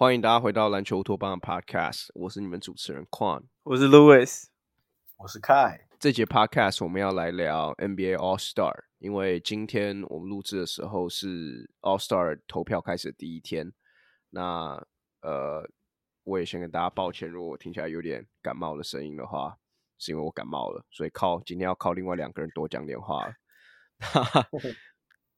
欢迎大家回到篮球乌托邦的 Podcast，我是你们主持人 Quan，我是 Louis，我是 Kai。这节 Podcast 我们要来聊 NBA All Star，因为今天我们录制的时候是 All Star 投票开始的第一天。那呃，我也先跟大家抱歉，如果我听起来有点感冒的声音的话，是因为我感冒了，所以靠今天要靠另外两个人多讲点话了。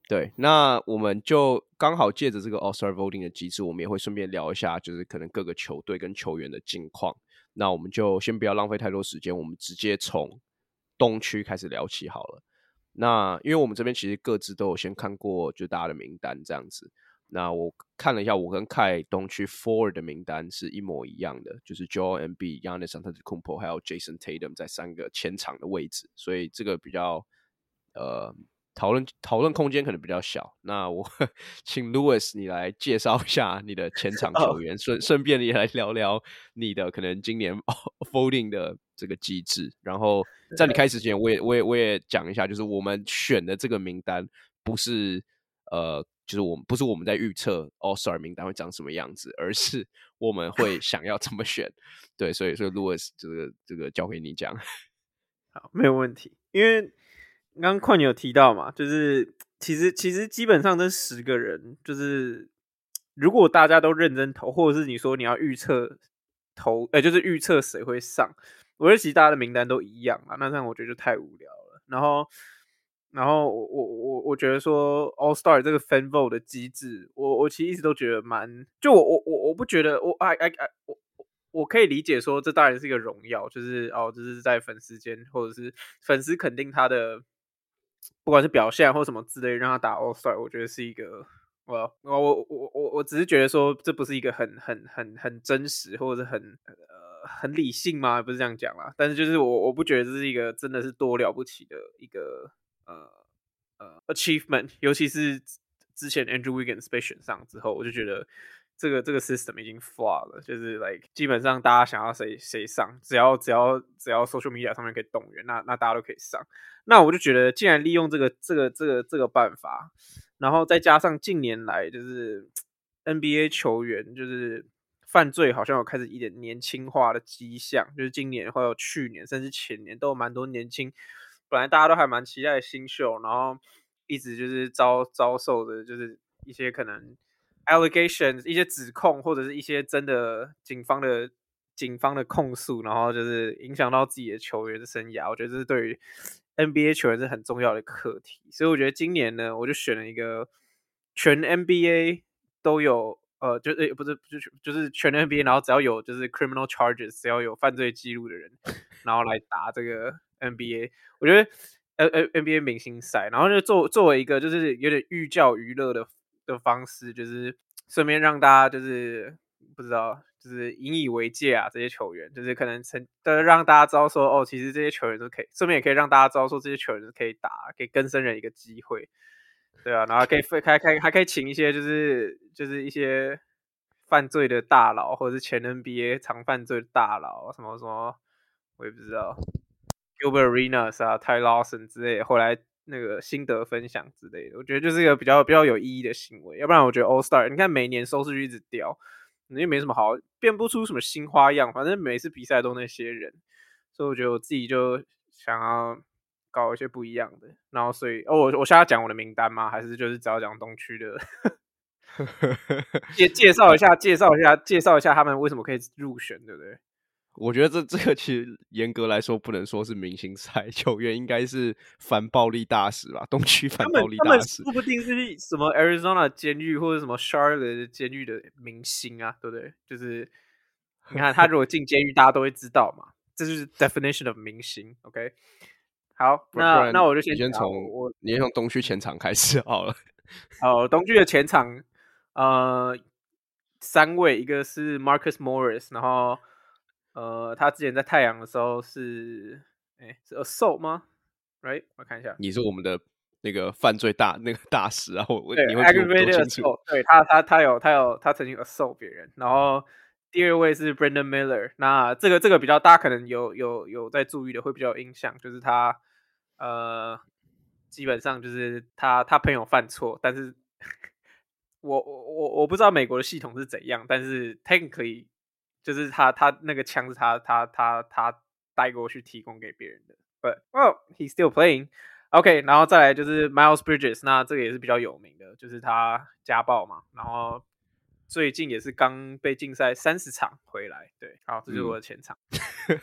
对，那我们就刚好借着这个 All Star Voting 的机制，我们也会顺便聊一下，就是可能各个球队跟球员的近况。那我们就先不要浪费太多时间，我们直接从东区开始聊起好了。那因为我们这边其实各自都有先看过，就大家的名单这样子。那我看了一下，我跟凯东区 Forward 的名单是一模一样的，就是 Joel Embiid、Giannis Antetokounmpo 还有 Jason Tatum 在三个前场的位置，所以这个比较呃。讨论讨论空间可能比较小，那我 请 Louis 你来介绍一下你的前场球员，顺顺便也来聊聊你的可能今年 folding 的这个机制。然后在你 开始前，我也我也我也讲一下，就是我们选的这个名单不是呃，就是我们不是我们在预测 All Star 名单会长什么样子，而是我们会 想要怎么选。对，所以所以 Louis 这个这个交给你讲。好，没有问题，因为。刚刚矿你有提到嘛，就是其实其实基本上这十个人，就是如果大家都认真投，或者是你说你要预测投，哎、欸，就是预测谁会上，我觉得其实大家的名单都一样啊，那这样我觉得就太无聊了。然后，然后我我我我觉得说 All Star 这个 Fan Vote 的机制，我我其实一直都觉得蛮，就我我我我不觉得我哎哎哎我。我可以理解说，这当然是一个荣耀，就是哦，就是在粉丝间，或者是粉丝肯定他的。不管是表现或什么之类，让他打 All Star，我觉得是一个，我我我我我只是觉得说，这不是一个很很很很真实，或者是很呃很理性吗？不是这样讲啦。但是就是我我不觉得这是一个真的是多了不起的一个呃呃 achievement，尤其是之前 Andrew Wiggins 被选上之后，我就觉得。这个这个 system 已经 flaw 了，就是 like 基本上大家想要谁谁上，只要只要只要 social media 上面可以动员，那那大家都可以上。那我就觉得，既然利用这个这个这个这个办法，然后再加上近年来就是 NBA 球员就是犯罪好像有开始一点年轻化的迹象，就是今年或者去年甚至前年都有蛮多年轻，本来大家都还蛮期待新秀，然后一直就是遭遭受的就是一些可能。allegations 一些指控或者是一些真的警方的警方的控诉，然后就是影响到自己的球员的生涯，我觉得这是对于 NBA 球员是很重要的课题。所以我觉得今年呢，我就选了一个全 NBA 都有，呃，就诶不是就是就是全 NBA，然后只要有就是 criminal charges，只要有犯罪记录的人，然后来打这个 NBA。我觉得呃呃 NBA 明星赛，然后就作作为一个就是有点寓教于乐的。的方式就是顺便让大家就是不知道，就是引以为戒啊，这些球员就是可能成，呃，让大家知道说哦，其实这些球员都可以，顺便也可以让大家知道说这些球员是可以打，给更生人一个机会，对啊，然后可以开开还可以请一些就是就是一些犯罪的大佬，或者是前 NBA 常犯罪的大佬，什么什么我也不知道，Gilbert Arenas 啊，Ty Lawson 之类的，后来。那个心得分享之类的，我觉得就是一个比较比较有意义的行为。要不然，我觉得 All Star，你看每年收视率一直掉，你也没什么好变不出什么新花样。反正每次比赛都那些人，所以我觉得我自己就想要搞一些不一样的。然后，所以哦，我我现在讲我的名单吗？还是就是只要讲东区的？介介绍一下，介绍一下，介绍一下他们为什么可以入选，对不对？我觉得这这个其实严格来说不能说是明星赛，球员应该是反暴力大使吧，东区反暴力大使，说不定是什么 Arizona 监狱或者什么 Charlotte 监狱的明星啊，对不对？就是 你看他如果进监狱，大家都会知道嘛，这就是 definition of 明星。OK，好，那那我就先先从我，你先从东区前场开始好了。好，东区的前场，呃，三位，一个是 Marcus Morris，然后。呃，他之前在太阳的时候是，哎、欸，是 assault 吗？Right，我看一下。你是我们的那个犯罪大那个 大使啊，我对，aggravated assault，对他他他有他有他曾经 assault 别人，然后第二位是 Brandon Miller，那这个这个比较大家可能有有有在注意的，会比较有印象，就是他呃，基本上就是他他朋友犯错，但是 我我我我不知道美国的系统是怎样，但是 technically 就是他他那个枪是他他他他带过去提供给别人的，but well he's still playing。OK，然后再来就是 Miles Bridges，那这个也是比较有名的，就是他家暴嘛，然后。最近也是刚被禁赛三十场回来，对，好，这就是我的前场。嗯、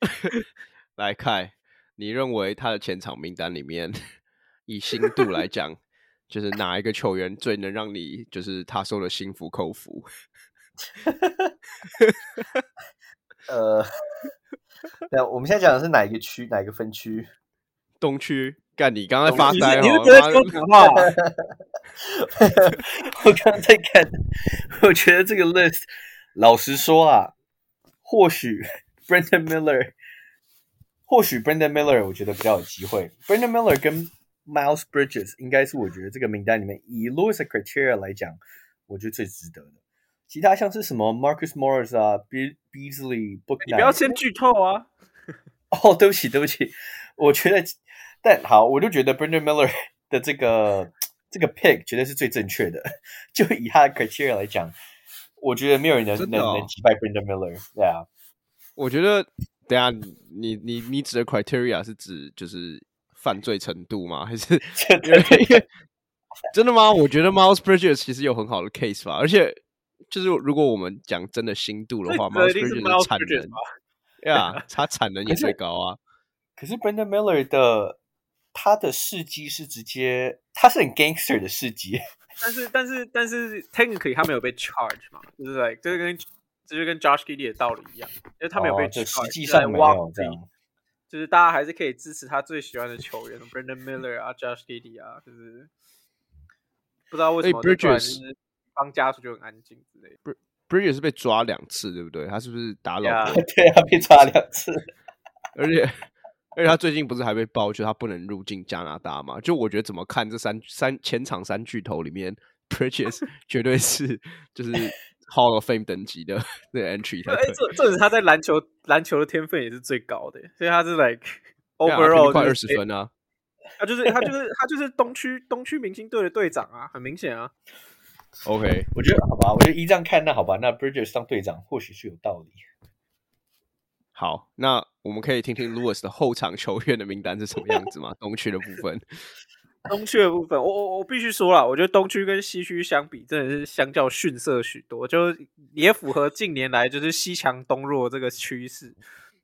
来看，你认为他的前场名单里面，以新度来讲，就是哪一个球员最能让你就是他说的心服口服？呃，那我们现在讲的是哪一个区，哪一个分区？东区。干，你刚才发呆哦！你是觉得说讲话？我刚刚在看，我觉得这个 list，老实说啊，或许 Brendan Miller，或许 Brendan Miller，我觉得比较有机会。Brendan Miller 跟 Miles Bridges 应该是我觉得这个名单里面以 Louis criteria 来讲，我觉得最值得的。其他像是什么 Marcus Morris 啊，Be Beasley Book，你不要先剧透啊！哦，对不起，对不起，我觉得。但好，我就觉得 Brendan Miller 的这个这个 pick 绝对是最正确的。就以他的 criteria 来讲，我觉得没有人能、哦、能能击败 Brendan Miller。对啊，我觉得等下你你你指的 criteria 是指就是犯罪程度吗？还是 真的吗？我觉得 Miles Bridges 其实有很好的 case 吧。而且就是如果我们讲真的心度的话，Miles Bridges 的产能，对啊，他产能也最高啊。可是 Brandon Miller 的。他的事迹是直接，他是很 gangster 的事迹，但是但是但是 technically 他没有被 charge 嘛，就是 like 这跟这就跟 Josh Giddey 的道理一样，因为他没有被 charge，实际上没有这样，就是大家还是可以支持他最喜欢的球员 Brandon Miller 啊，Josh Giddey 啊，就是不知道为什么 Bridges 帮家属就很安静之类的。Bridges 是被抓两次，对不对？他是不是打老婆？对啊，被抓两次，而且。而且他最近不是还被爆，就他不能入境加拿大嘛？就我觉得怎么看这三三前场三巨头里面，Bridges 绝对是就是 Hall of Fame 等级的那个 entry。哎，这这是他在篮球篮球的天分也是最高的，所以他是 like overall 快二十分啊！他就是他就是他就是东区东区明星队的队长啊，很明显啊。OK，我觉得好吧，我觉得依这样看，那好吧，那 Bridges 当队长或许是有道理。好，那我们可以听听 Lewis 的后场球员的名单是什么样子吗？东区的部分，东区的部分，我我我必须说了，我觉得东区跟西区相比，真的是相较逊色许多，就也符合近年来就是西强东弱这个趋势。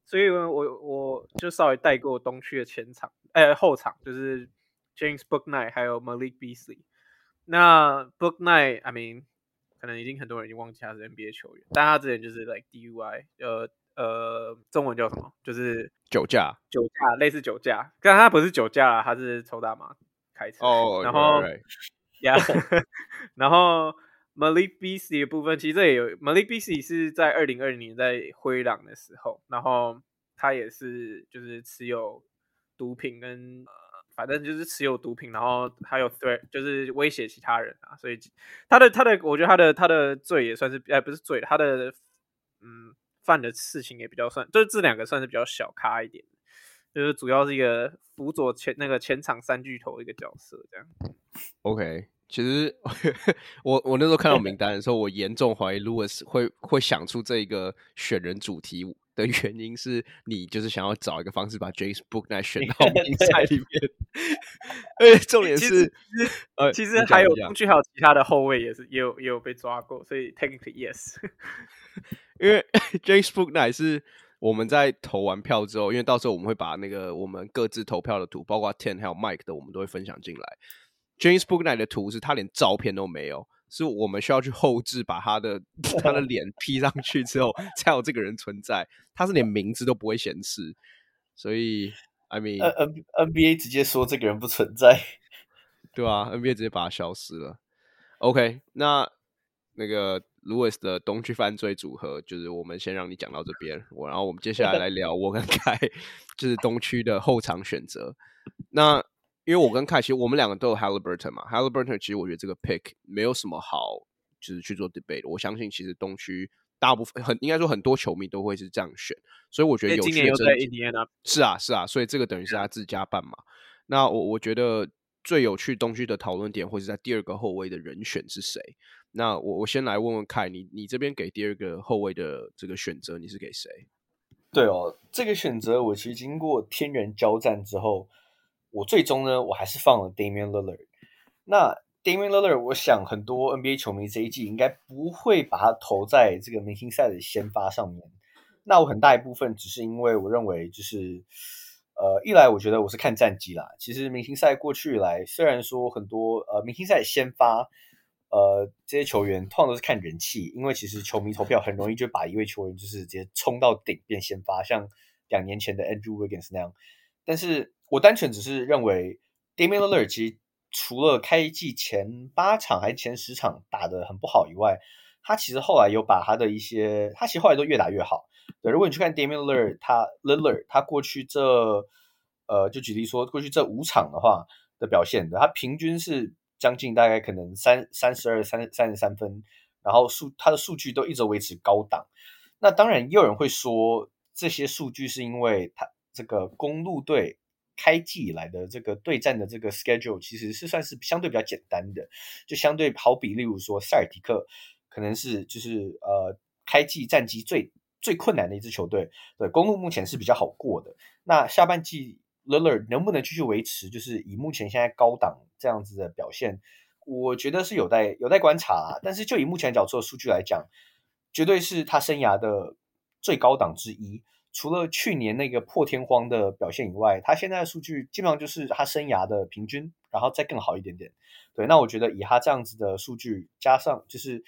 所以我我我就稍微带过东区的前场，哎、欸，后场就是 James Booknight 还有 Malik Beasley。那 Book Night，I mean，可能已经很多人已经忘记他是 NBA 球员，但他之前就是 like DUI，呃。呃，中文叫什么？就是酒驾，酒驾类似酒驾，但他不是酒驾，他是抽大麻开车。哦，然后呀，然后 Malik Beasley 的部分，其实这也有 Malik Beasley 是在二零二零年在灰狼的时候，然后他也是就是持有毒品跟呃，反正就是持有毒品，然后还有 threat 就是威胁其他人啊，所以他的他的，我觉得他的他的罪也算是，哎，不是罪，他的嗯。犯的事情也比较算，就是这两个算是比较小咖一点，就是主要是一个辅佐前那个前场三巨头一个角色这样。OK，其实 我我那时候看到名单的时候，我严重怀疑 Lewis 会会想出这个选人主题的原因是你就是想要找一个方式把 James Booknight 选到比赛 里面。哎，重点是，其实，呃，其实还有东区还有其他的后卫也是也有也有被抓过，所以 technically yes。因为 James Booknight 是我们在投完票之后，因为到时候我们会把那个我们各自投票的图，包括 Ten 还有 Mike 的，我们都会分享进来。James Booknight 的图是他连照片都没有，是我们需要去后置把他的 他的脸 P 上去之后，才有这个人存在。他是连名字都不会显示，所以 I mean N NBA 直接说这个人不存在，对啊，NBA 直接把他消失了。OK，那那个。Louis 的东区犯罪组合，就是我们先让你讲到这边，我然后我们接下来来聊我跟凯，就是东区的后场选择。那因为我跟凯其实我们两个都有 Haliburton 嘛，Haliburton 其实我觉得这个 pick 没有什么好就是去做 debate。我相信其实东区大部分很应该说很多球迷都会是这样选，所以我觉得有今年又在印第安纳，是啊是啊，所以这个等于是他自家办嘛。那我我觉得最有趣东区的讨论点会是在第二个后卫的人选是谁。那我我先来问问凯你，你这边给第二个后卫的这个选择，你是给谁？对哦，这个选择我其实经过天人交战之后，我最终呢，我还是放了 Damian Lillard。那 Damian Lillard，我想很多 NBA 球迷这一季应该不会把他投在这个明星赛的先发上面。那我很大一部分只是因为我认为就是。呃，一来我觉得我是看战绩啦。其实明星赛过去以来，虽然说很多呃明星赛先发，呃这些球员通常都是看人气，因为其实球迷投票很容易就把一位球员就是直接冲到顶变先发，像两年前的 Andrew Wiggins 那样。但是我单纯只是认为 Damian Lillard 其实除了开季前八场还是前十场打得很不好以外，他其实后来有把他的一些，他其实后来都越打越好。对，如果你去看 Damian Lillard，他 Lillard 他过去这呃，就举例说，过去这五场的话的表现的，他平均是将近大概可能三三十二、三三十三分，然后数他的数据都一直维持高档。那当然，也有人会说这些数据是因为他这个公路队开季以来的这个对战的这个 schedule 其实是算是相对比较简单的，就相对好比例如说塞尔提克可能是就是呃开季战绩最。最困难的一支球队，对，公鹿目前是比较好过的。那下半季 l i l l a r 能不能继续维持，就是以目前现在高档这样子的表现，我觉得是有待有待观察啦。但是就以目前角度的数据来讲，绝对是他生涯的最高档之一。除了去年那个破天荒的表现以外，他现在的数据基本上就是他生涯的平均，然后再更好一点点。对，那我觉得以他这样子的数据加上就是。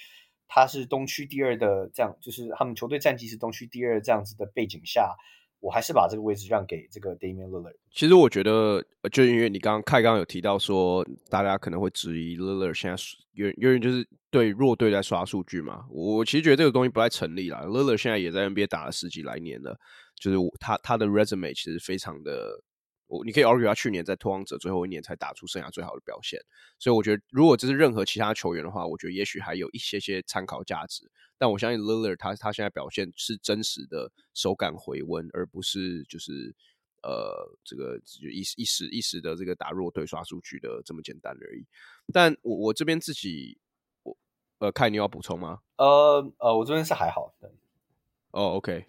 他是东区第二的，这样就是他们球队战绩是东区第二这样子的背景下，我还是把这个位置让给这个 Damian Lillard。其实我觉得，就因为你刚刚开刚刚有提到说，大家可能会质疑 Lillard 现在有有点就是对弱队在刷数据嘛。我其实觉得这个东西不太成立啦。Lillard 现在也在 NBA 打了十几来年了，就是他他的 resume 其实非常的。你可以 argue 他去年在拓荒者最后一年才打出生涯最好的表现，所以我觉得如果这是任何其他球员的话，我觉得也许还有一些些参考价值。但我相信 Lillard 他他现在表现是真实的手感回温，而不是就是呃这个一一时一时的这个打弱队刷数据的这么简单而已。但我我这边自己我呃看你要补充吗？呃呃，我这边是还好的。哦，OK，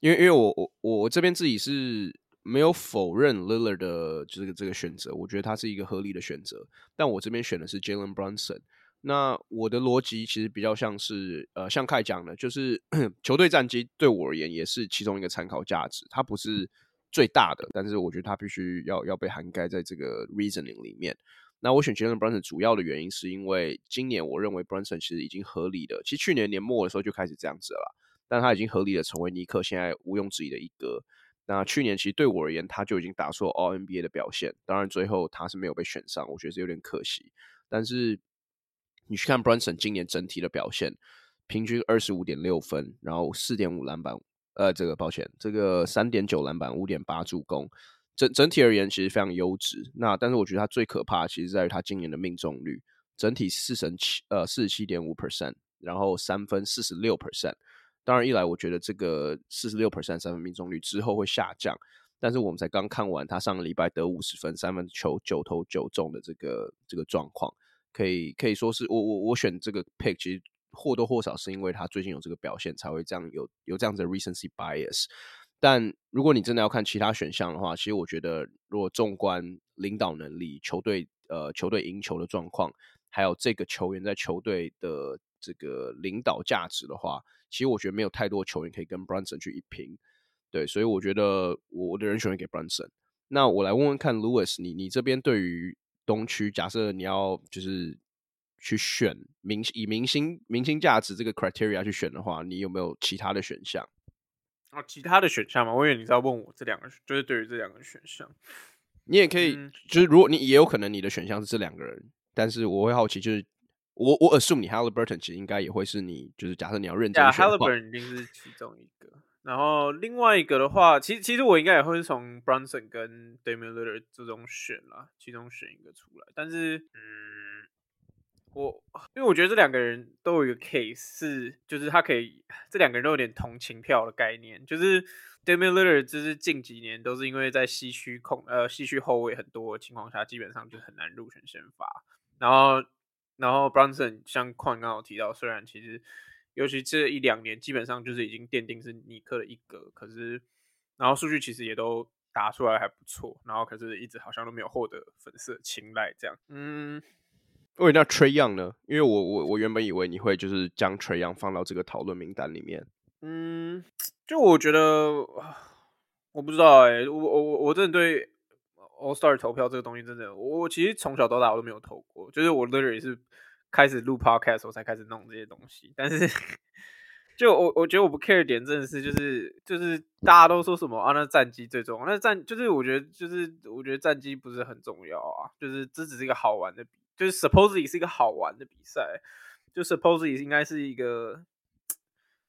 因为因为我我我这边自己是。没有否认 Lillard 的这个这个选择，我觉得他是一个合理的选择。但我这边选的是 Jalen Brunson。那我的逻辑其实比较像是，呃，像凯讲的，就是 球队战绩对我而言也是其中一个参考价值。它不是最大的，但是我觉得它必须要要被涵盖在这个 reasoning 里面。那我选 Jalen Brunson 主要的原因是因为今年我认为 Brunson 其实已经合理的，其实去年年末的时候就开始这样子了，但他已经合理的成为尼克现在毋庸置疑的一哥。那去年其实对我而言，他就已经打出了 All NBA 的表现。当然最后他是没有被选上，我觉得是有点可惜。但是你去看 Brunson 今年整体的表现，平均二十五点六分，然后四点五篮板，呃，这个抱歉，这个三点九篮板，五点八助攻，整整体而言其实非常优质。那但是我觉得他最可怕，其实在于他今年的命中率，整体四成七，呃，四十七点五 percent，然后三分四十六 percent。当然，一来我觉得这个四十六 percent 三分命中率之后会下降，但是我们才刚看完他上个礼拜得五十分三分球九投九中的这个这个状况，可以可以说是我我我选这个 pick，其实或多或少是因为他最近有这个表现才会这样有有这样子的 recency bias。但如果你真的要看其他选项的话，其实我觉得如果纵观领导能力、球队呃球队赢球的状况，还有这个球员在球队的这个领导价值的话。其实我觉得没有太多球员可以跟 Brunson 去一拼，对，所以我觉得我的人选会给 Brunson。那我来问问看，Louis，你你这边对于东区，假设你要就是去选明以明星明星价值这个 criteria 去选的话，你有没有其他的选项？哦，其他的选项吗？我以为你是要问我这两个，就是对于这两个选项，你也可以，嗯、就是如果你也有可能你的选项是这两个人，但是我会好奇就是。我我 assume 你 Halliburton 其实应该也会是你，就是假设你要认真选的话，Halliburton 一定是其中一个。然后另外一个的话，其实其实我应该也会是从 Brunson 跟 Damian Lillard 这种选啦，其中选一个出来。但是，嗯，我因为我觉得这两个人都有一个 case 是，就是他可以这两个人都有点同情票的概念，就是 Damian Lillard 就是近几年都是因为在西区控呃西区后卫很多的情况下，基本上就很难入选先发。然后然后 Brunson 像矿刚刚有提到，虽然其实尤其这一两年基本上就是已经奠定是尼克的一格，可是然后数据其实也都打出来还不错，然后可是一直好像都没有获得粉丝的青睐，这样嗯。为那 Trae Young 呢？因为我我我原本以为你会就是将 Trae Young 放到这个讨论名单里面。嗯，就我觉得我不知道哎、欸，我我我真的对 All Star 投票这个东西真的，我其实从小到大我都没有投过，就是我 literally 是开始录 Podcast 我才开始弄这些东西。但是就我我觉得我不 care 点真的是就是就是大家都说什么啊，那战绩最重要，那战就是我觉得就是我觉得战绩不是很重要啊，就是这只是一个好玩的比。就是 supposedly 是一个好玩的比赛，就 supposedly 应该是一个，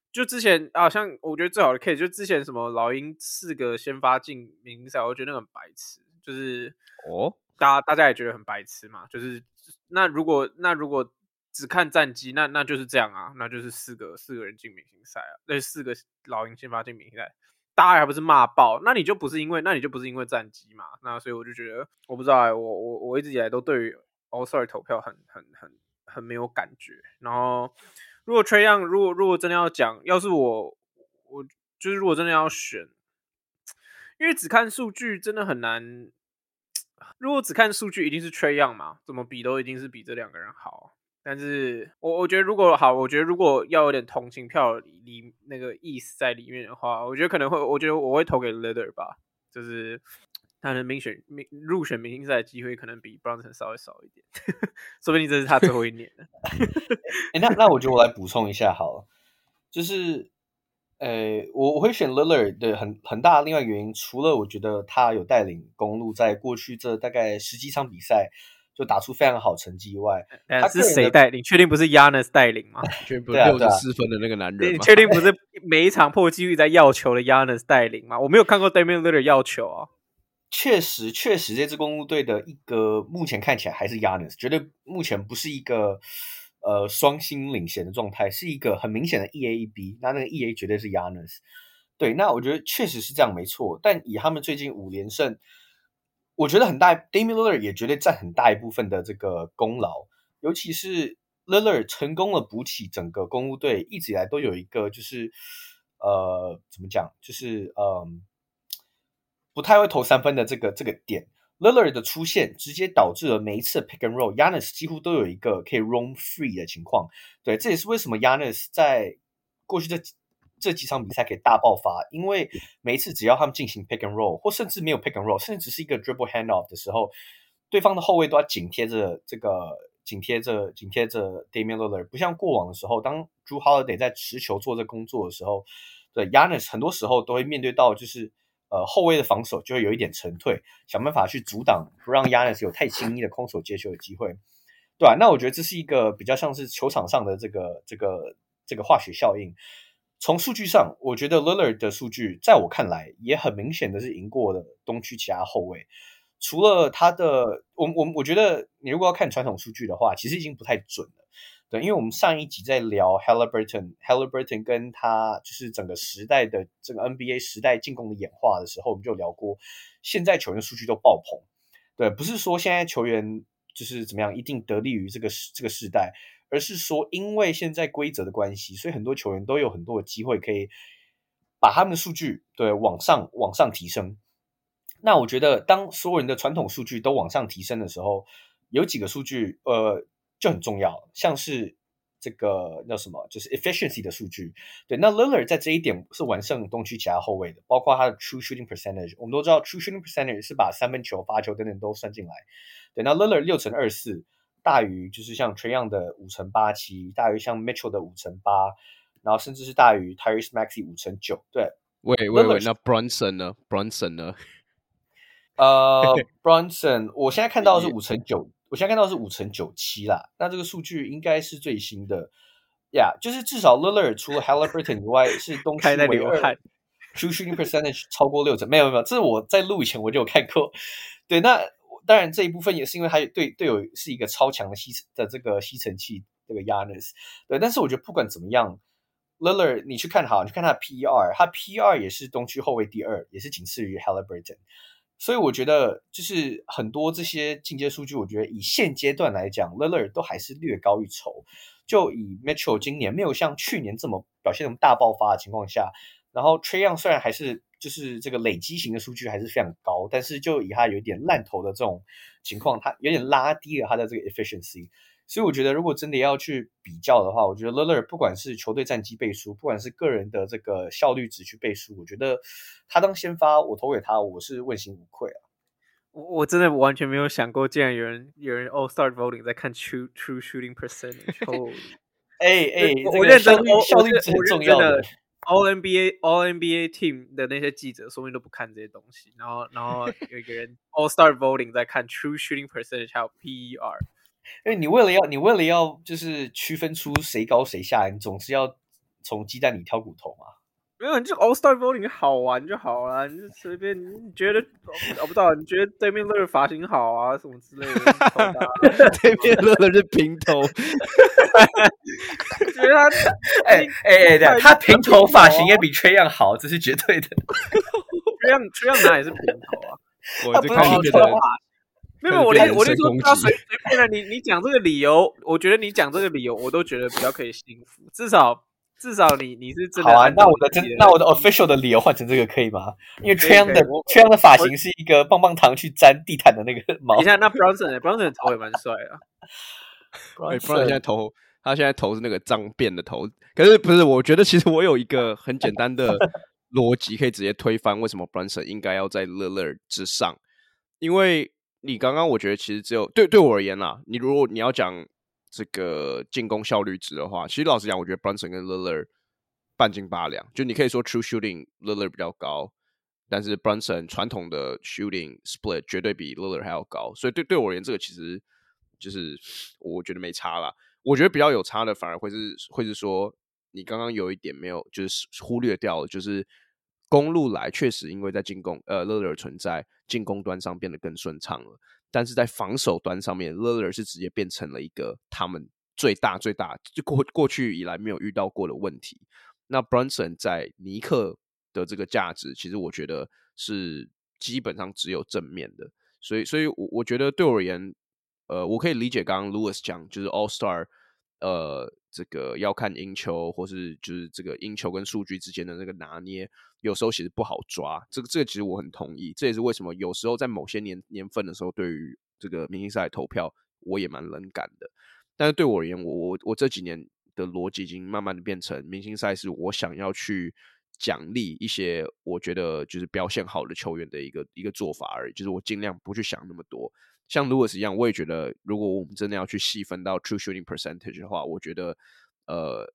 就之前啊，像我觉得最好的 case 就之前什么老鹰四个先发进明星赛，我觉得那很白痴，就是哦，大家大家也觉得很白痴嘛，就是那如果那如果只看战绩，那那就是这样啊，那就是四个四个人进明星赛啊，那四个老鹰先发进明星赛，大家还不是骂爆，那你就不是因为那你就不是因为战绩嘛，那所以我就觉得我不知道我我我一直以来都对于。All Star 投票很很很很没有感觉。然后，如果 Trae Young，如果如果真的要讲，要是我我就是如果真的要选，因为只看数据真的很难。如果只看数据，一定是 Try Young 嘛，怎么比都一定是比这两个人好。但是我我觉得如果好，我觉得如果要有点同情票里那个意思在里面的话，我觉得可能会，我觉得我会投给 Lillard 吧，就是。他的明选明入选明星赛的机会可能比 Bronson 稍微少一点，说不定这是他最后一年了。哎、那那我觉得我来补充一下好了，就是，呃、欸，我我会选 Lillard 的很很大的另外一个原因，除了我觉得他有带领公路在过去这大概十几场比赛就打出非常好成绩以外，他是谁带领？确定不是 Giannis 带领吗？确定不是六十四分的那个男人？你 确定不是每一场破纪录在要球的 Giannis 带领吗？我没有看过 Damian Lillard 要球啊。确实，确实，这支公路队的一个目前看起来还是 Giannis，绝对目前不是一个呃双星领衔的状态，是一个很明显的 E A E B，那那个 E A 绝对是 Yanis，。对，那我觉得确实是这样没错，但以他们最近五连胜，我觉得很大，Damian Lillard 也绝对占很大一部分的这个功劳，尤其是 Lillard 成功了补起整个公鹿队一直以来都有一个就是呃怎么讲，就是嗯。不太会投三分的这个这个点，Lillard 的出现直接导致了每一次 pick and roll，Giannis 几乎都有一个可以 roam free 的情况。对，这也是为什么 Giannis 在过去这这几场比赛可以大爆发，因为每一次只要他们进行 pick and roll，或甚至没有 pick and roll，甚至只是一个 dribble handoff 的时候，对方的后卫都要紧贴着这个紧贴着紧贴着 Damian Lillard，不像过往的时候，当 Jrue Holiday 在持球做这工作的时候，对 Giannis 很多时候都会面对到就是。呃，后卫的防守就会有一点沉退，想办法去阻挡，不让 Giannis 有太轻易的空手接球的机会，对吧、那我觉得这是一个比较像是球场上的这个这个这个化学效应。从数据上，我觉得 l i l l a r 的数据在我看来也很明显的是赢过了东区其他后卫，除了他的，我我我觉得你如果要看传统数据的话，其实已经不太准了。对，因为我们上一集在聊 Halliburton，Halliburton 跟他就是整个时代的这个 NBA 时代进攻的演化的时候，我们就聊过，现在球员数据都爆棚。对，不是说现在球员就是怎么样一定得力于这个这个时代，而是说因为现在规则的关系，所以很多球员都有很多的机会可以把他们的数据对往上往上提升。那我觉得当所有人的传统数据都往上提升的时候，有几个数据呃。就很重要，像是这个叫什么，就是 efficiency 的数据。对，那 Lillard 在这一点是完胜东区其他后卫的，包括他的 true shooting percentage。我们都知道 true shooting percentage 是把三分球、罚球等等都算进来。对，那 Lillard 六乘二四，大于就是像 Trae Young 的五乘八七，大于像 Mitchell 的五乘八，然后甚至是大于 Tyrese Maxey 五乘九。对，喂喂喂，那 Bronson 呢？Bronson 呢？呃 Bronson，我现在看到的是五乘九。我现在看到是五成九七啦，那这个数据应该是最新的呀，yeah, 就是至少 Lillard 除了 Halliburton 以外是东区唯二 true shooting percentage 超过六成，没有没有，这是我在录以前我就有看过。对，那当然这一部分也是因为他对队友是一个超强的吸的这个吸尘器，这个 Giannis 对。但是我觉得不管怎么样，Lillard 你去看好，你去看他 PER，他 PER 也是东区后卫第二，也是仅次于 Haliburton。所以我觉得就是很多这些进阶数据，我觉得以现阶段来讲，Lear 都还是略高一筹。就以 Mitchell 今年没有像去年这么表现那么大爆发的情况下，然后 Trae Young 虽然还是就是这个累积型的数据还是非常高，但是就以他有点烂头的这种情况，他有点拉低了他的这个 efficiency。所以我觉得，如果真的要去比较的话，我觉得 Lillard 不管是球队战绩背书，不管是个人的这个效率值去背书，我觉得他当先发，我投给他，我是问心无愧啊。我我真的完全没有想过，竟然有人有人 All Star Voting 在看 True True Shooting Percentage。哦，哎哎，我认真，效率值很重要的。All NBA All NBA Team 的那些记者，说不定都不看这些东西。然后然后有一个人 All Star Voting 在看 True Shooting Percentage，还有 PER。因为你为了要，你为了要，就是区分出谁高谁下，你总是要从鸡蛋里挑骨头嘛。没有，你就 All Star Voting 好玩就好了，你就随便，你觉得找不到，你觉得对面乐的发型好啊，什么之类的。对面乐的是平头，觉得他，哎哎哎，他平头发型也比 Trae Young 好，这是绝对的。Trae Young Trae Young 哪也是平头啊？我就看你觉得。没有，我连我连说他随随便了，你你讲这个理由，我觉得你讲这个理由，我都觉得比较可以信服。至少至少你你是真的。好啊，那我的真那我的 official 的理由换成这个可以吗？因为 Young 的 Young 的发型是一个棒棒糖去粘地毯的那个 毛。你看那 Brunson Brunson 的头也蛮帅的。哎 Bronson 现在头他现在头是那个脏辫的头，可是不是？我觉得其实我有一个很简单的逻辑可以直接推翻为什么 Brunson 应该要在 Lillard 之上，因为。你刚刚我觉得其实只有对对我而言啦，你如果你要讲这个进攻效率值的话，其实老实讲，我觉得 Brunson 跟 l i l l a r 半斤八两。就你可以说 True Shooting l i l l a r 比较高，但是 Brunson 传统的 Shooting Split 绝对比 l i l l a r 还要高。所以对对我而言，这个其实就是我觉得没差啦。我觉得比较有差的，反而会是会是说你刚刚有一点没有就是忽略掉了，就是。公路来确实，因为在进攻，呃勒勒存在进攻端上变得更顺畅了，但是在防守端上面勒勒是直接变成了一个他们最大最大就过过去以来没有遇到过的问题。那 Brunson 在尼克的这个价值，其实我觉得是基本上只有正面的，所以，所以我我觉得对我而言，呃，我可以理解刚刚 Lewis 讲，就是 All Star，呃。这个要看赢球，或是就是这个赢球跟数据之间的那个拿捏，有时候其实不好抓。这个这个其实我很同意，这也是为什么有时候在某些年年份的时候，对于这个明星赛投票，我也蛮冷感的。但是对我而言，我我我这几年的逻辑已经慢慢的变成，明星赛是我想要去奖励一些我觉得就是表现好的球员的一个一个做法而已，就是我尽量不去想那么多。像 Lewis 一样，我也觉得，如果我们真的要去细分到 True Shooting Percentage 的话，我觉得，呃，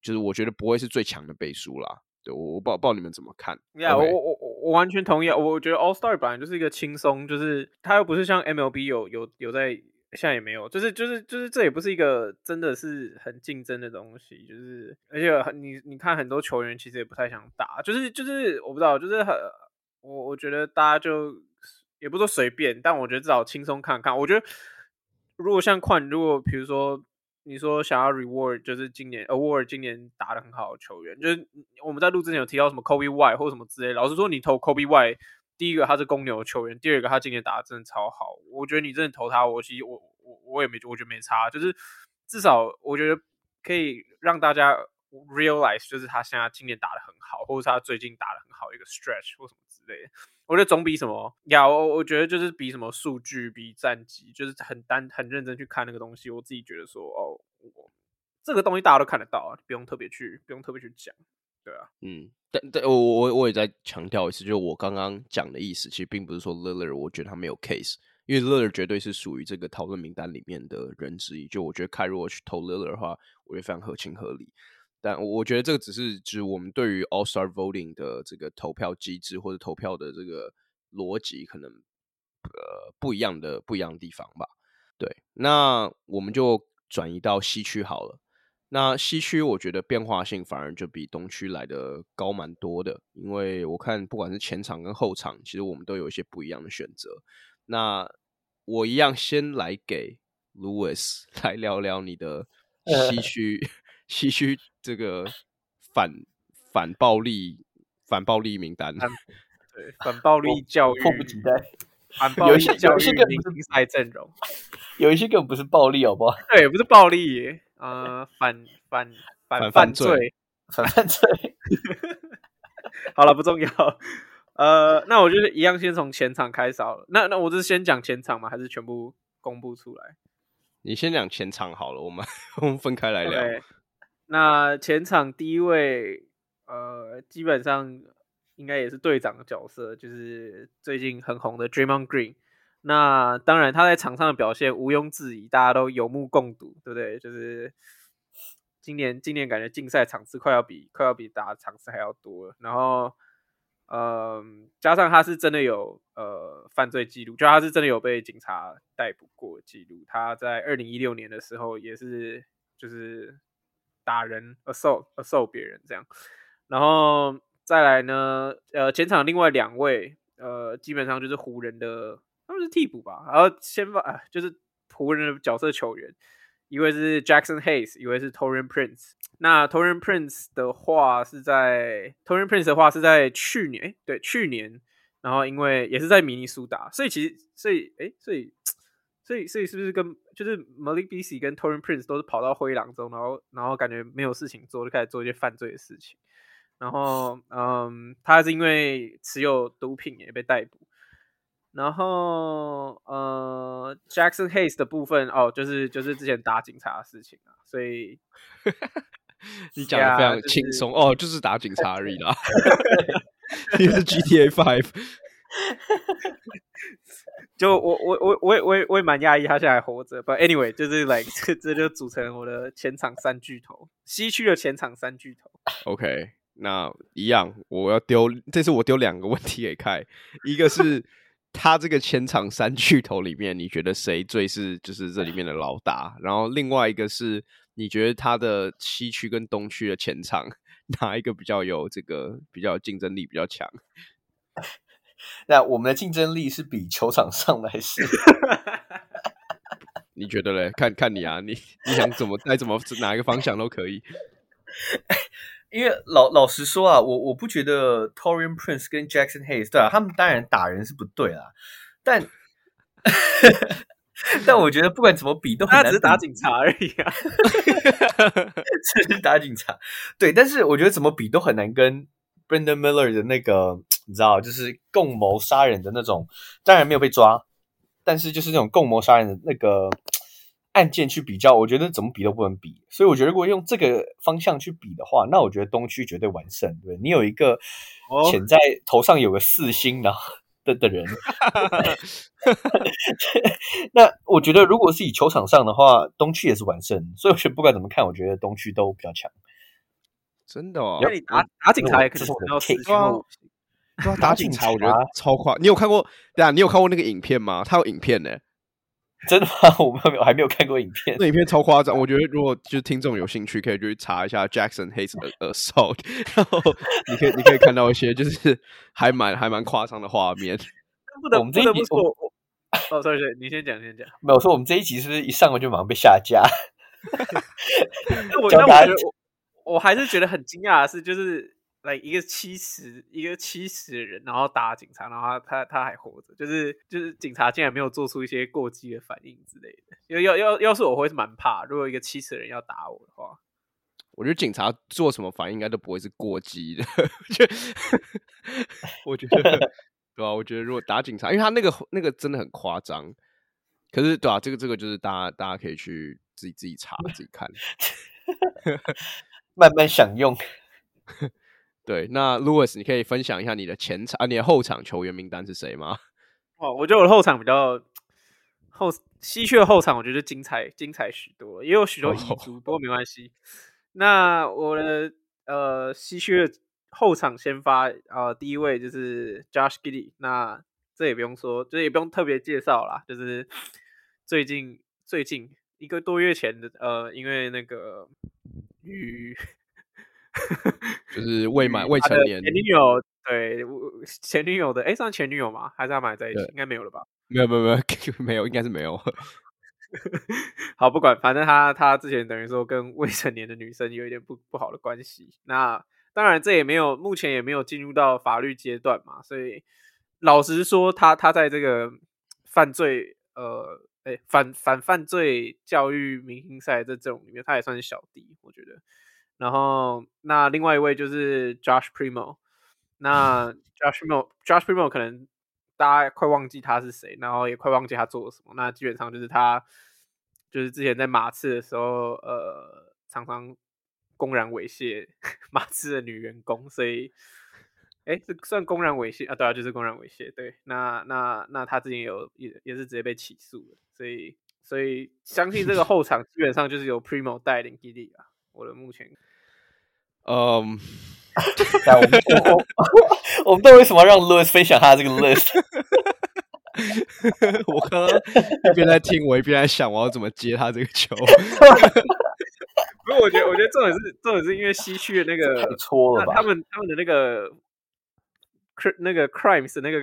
就是我觉得不会是最强的背书啦。对，我我不知道不知道你们怎么看？Yeah，Okay. 我我我我完全同意啊！我觉得 All Star 本来就是一个轻松，就是他又不是像 MLB 有有有在，现在也没有，就是就是就是这也不是一个真的是很竞争的东西，就是而且你你看很多球员其实也不太想打，就是就是我不知道，就是很我我觉得大家就。也不说随便，但我觉得至少轻松看看。我觉得如果像矿，如果比如说你说想要 reward，就是今年 award 今年打得很好的球员，就是我们在录之前有提到什么 Kobe Y 或什么之类。老实说，你投 Kobe Y，第一个他是公牛球员，第二个他今年打得真的超好。我觉得你真的投他，我其实我我我也没我觉得没差，就是至少我觉得可以让大家 realize，就是他现在今年打得很好，或者是他最近打得很好一个 stretch 或什么之类的。我觉得总比什么呀，我我觉得就是比什么数据、比战绩，就是很单很认真去看那个东西。我自己觉得说，哦，我这个东西大家都看得到啊，不用特别去，不用特别去讲，对啊，嗯，但但我我我也在强调一次，就我刚刚讲的意思，其实并不是说 l i l l a r 我觉得他没有 case，因为 l i l l a r 绝对是属于这个讨论名单里面的人之一。就我觉得，凯如果去投 l i l l a r 的话，我觉得非常合情合理。但我觉得这个只是就是我们对于 All Star Voting 的这个投票机制或者投票的这个逻辑可能呃不一样的不一样的地方吧。对，那我们就转移到西区好了。那西区我觉得变化性反而就比东区来的高蛮多的，因为我看不管是前场跟后场，其实我们都有一些不一样的选择。那我一样先来给 Louis 来聊聊你的西区西区这个反反暴力反暴力名单，对反暴力教育，迫不及待。反暴力教育明星赛阵容，有一些根本不是暴力，好不好？对，不是暴力，呃，反反反犯罪，反犯罪。好了，不重要。呃，那我就是一样，先从前场开扫了。那那我就是先讲前场吗？还是全部公布出来？你先讲前场好了，我们 我们分开来聊。那前场第一位，呃，基本上应该也是队长的角色，就是最近很红的 Draymond Green。那当然他在场上的表现毋庸置疑，大家都有目共睹，对不对？就是今年今年感觉竞赛场次快要比快要比打场次还要多了，然后。呃，加上他是真的有呃犯罪记录，就他是真的有被警察逮捕过记录。他在二零一六年的时候也是就是打人 assault assault 别人这样。然后再来呢，呃，前场另外两位呃，基本上就是湖人的他们是替补吧，然后先发啊，就是湖人的角色球员。一位是 Jackson Hayes，一位是 Torin Prince。那 Torin Prince 的话是在 Torin Prince 的话是在去年，对，去年，然后因为也是在明尼苏达，所以其实，所以，哎，所以，所以，所以是不是跟就是 Malik Beasley 跟 Taurean Prince 都是跑到灰狼中，然后，然后感觉没有事情做，就开始做一些犯罪的事情。然后，嗯，他是因为持有毒品也被逮捕。然后，呃，Jackson Hayes 的部分哦，就是就是之前打警察的事情啊，所以 你讲的非常轻松、就是、哦，就是打警察而已啦。你是 GTA Five，就我我我我也我也我也蛮讶异他现在还活着。But anyway，就是 like 这这就组成我的前场三巨头，西区的前场三巨头。OK，那一样，我要丢，这次我丢两个问题给凯，一个是。他这个前场三巨头里面，你觉得谁最是就是这里面的老大？然后另外一个是，你觉得他的西区跟东区的前场 哪一个比较有这个比较竞争力比较强？那我们的竞争力是比球场上的还是？你觉得嘞？看看你啊，你你想怎么带怎么哪一个方向都可以。因为老老实说啊，我我不觉得 Torian Prince 跟 Jackson Hayes 对啊，他们当然打人是不对啦，但 但我觉得不管怎么比都很难，他只是打警察而已啊，只是打警察，对，但是我觉得怎么比都很难跟 Brendan Miller 的那个你知道，就是共谋杀人的那种，当然没有被抓，但是就是那种共谋杀人的那个。案件去比较，我觉得怎么比都不能比，所以我觉得如果用这个方向去比的话，那我觉得东区绝对完胜。对，你有一个潜在头上有个四星的的的人，那我觉得如果是以球场上的话，东区也是完胜。所以我觉得不管怎么看，我觉得东区都比较强。真的哦，那你打打警察也可以到四星哦。打警察我觉得超夸。你有看过？对啊，你有看过那个影片吗？他有影片呢。真的吗？我们没有，还没有看过影片。那影片超夸张，我觉得如果就是听众有兴趣，可以去查一下 Jackson Hayes 的 assault，然后你可以你可以看到一些就是还蛮还蛮夸张的画面。不得，我们这一集我哦，sorry sorry，你先讲先讲。没有说我们这一集是不是一上来就马上被下架？那我我觉得我我还是觉得很惊讶的是，就是。来、like、一个七十一个七十的人，然后打警察，然后他他，他还活着，就是就是警察竟然没有做出一些过激的反应之类的。要要要要是我会是蛮怕，如果一个七十的人要打我的话，我觉得警察做什么反应应该都不会是过激的。就 我觉得 对吧、啊？我觉得如果打警察，因为他那个那个真的很夸张。可是对、啊？这个这个就是大家大家可以去自己自己查自己看，慢慢享用。对，那 Louis，你可以分享一下你的前场啊，你的后场球员名单是谁吗？哦，我觉得我的后场比较后西区的后场，我觉得精彩精彩许多，也有许多遗 珠，不过、oh. 没关系。那我的呃西区的后场先发啊、呃，第一位就是 Josh Giddey，那这也不用说，就也不用特别介绍啦，就是最近最近一个多月前的呃，因为那个与。就是未满未成年，前女友对，前女友的，哎，算前女友吗？还是他们还在一起？应该没有了吧？没有，没有，没有，没有，应该是没有。好，不管，反正他他之前等于说跟未成年的女生有一点不不好的关系。那当然，这也没有，目前也没有进入到法律阶段嘛。所以老实说，他他在这个犯罪，呃，哎，反反犯罪教育明星赛这这种里面，他也算是小弟，我觉得。然后那另外一位就是 Josh Primo，那 Josh Primo，Josh Primo 可能。大家快忘记他是谁，然后也快忘记他做了什么。那基本上就是他，就是之前在马刺的时候，呃，常常公然猥亵 马刺的女员工，所以，哎，这算公然猥亵啊？对啊，就是公然猥亵。对，那那那他之前有也也是直接被起诉了，所以所以相信这个后场基本上就是由 Primo 带领 Giddey 啊。我的目前，嗯。我们我，我们都为什么让 Louis 分享他这个 list？我刚刚一边在听，我一边在想我要怎么接他这个球。不是，我觉得，我觉得重点是重点是因为西区的那个错了吧？他们他们的那个那个 crimes 的那个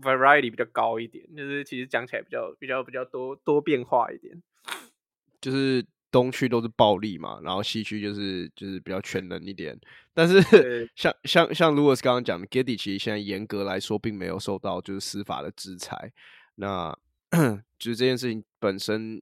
variety 比较高一点，就是其实讲起来比较比较比较多多变化一点，就是。东区都是暴力嘛，然后西区就是就是比较全能一点。但是像像像 Louis 刚刚讲的，Giddey 其实现在严格来说并没有受到就是司法的制裁。那 就是这件事情本身，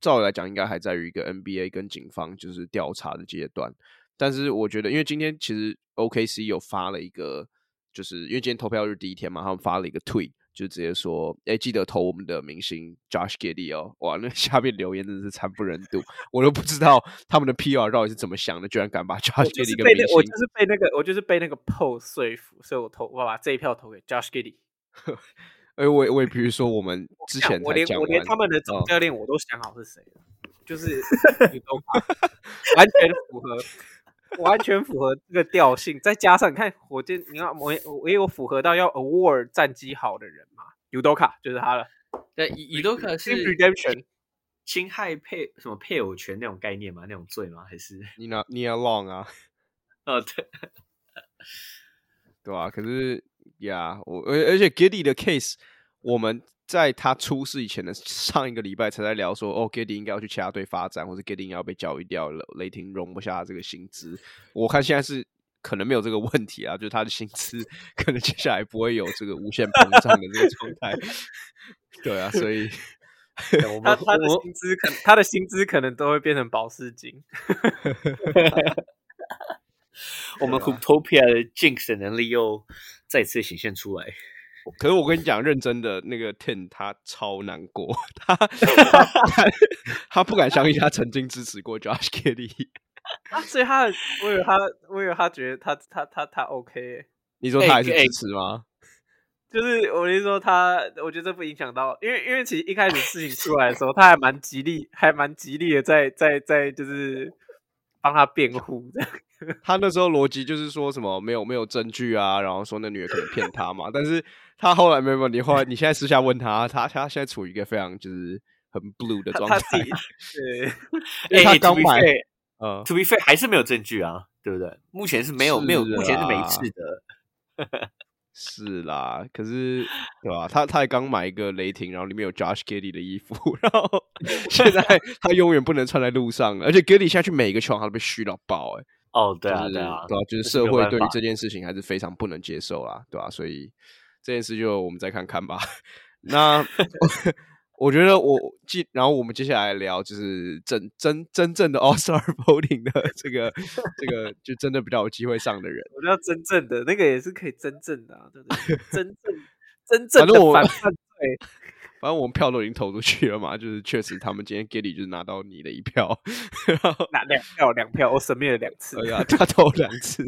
照理来讲应该还在于一个 NBA 跟警方就是调查的阶段。但是我觉得，因为今天其实 OKC 有发了一个，就是因为今天投票日第一天嘛，他们发了一个 tweet。就直接说，哎、欸，记得投我们的明星 Josh Giddey 哦！哇，那下面留言真的是惨不忍睹，我都不知道他们的 PR 到底是怎么想的，居然敢把 Josh Giddey 跟明星，我就是被那个，我就是被那个 post 说服，所以我投，我把这一票投给 Josh Giddey。哎，我我也比如说，我们 之前我连我连他们的总教练我都想好是谁了，哦、就是完全符合。完全符合这个调性，再加上你看火箭，你看我我也有符合到要 award 战绩好的人嘛，Udoka 就是他了。对，Udoka 是 redemption 侵害配什么配偶权那种概念吗？那种罪吗？还是 Nia Nia Long 啊？哦，对，对啊，可是呀，我而而且 Giddey 的 case，我们。在他出事以前的上一个礼拜，才在聊说，哦，Giddey 应该要去其他队发展，或者 Giddey 要被交易掉了，雷霆容不下这个薪资。我看现在是可能没有这个问题啊，就是他的薪资可能接下来不会有这个无限膨胀的这个状态。对啊，所以他他的薪资可他的薪资可能都会变成保释金。我们 Hooptopia 的 Jinx 的能力又再次显现出来。可是我跟你讲，认真的那个 Ten 他超难过，他 他，他不敢相信他曾经支持过 Josh Giddey 啊，所以他我以为他我以为他觉得他他他他 OK，欸，你说他还是支持吗？就是我跟你说他，我觉得这不影响到，因为因为其实一开始事情出来的时候，他还蛮极力，还蛮极力的在在在就是帮他辩护这样。他那时候逻辑就是说什么没有没有证据啊，然后说那女的可能骗他嘛，但是。他后来没有，你后来你现在私下问他，他他现在处于一个非常就是很 blue 的状态。对，因为他刚买，呃，to be fair 还是没有证据啊，对不对？目前是没有，没有，目前是没事的。是啦，可是对吧？他他也刚买一个雷霆，然后里面有 Josh Giddey 的衣服，然后 现在他永远不能穿在路上，而且 Giddey 下去每一个球场都被嘘到爆，哎，哦，对啊，对啊，对啊，就是社会对于这件事情还是非常不能接受啦，对吧？所以。这件事就我们再看看吧。那我觉得我接，然后我们接下来聊就是真真真正的 All Star Voting 的这个这个，就真的比较有机会上的人。我觉得真正的那个也是可以真正的，啊，对不对？真正真正的反叛对，反正我们票都已经投出去了嘛，就是确实他们今天 Giddey 就是拿到你的一票，拿两票两票，我神秘了两次，对啊，他投两次。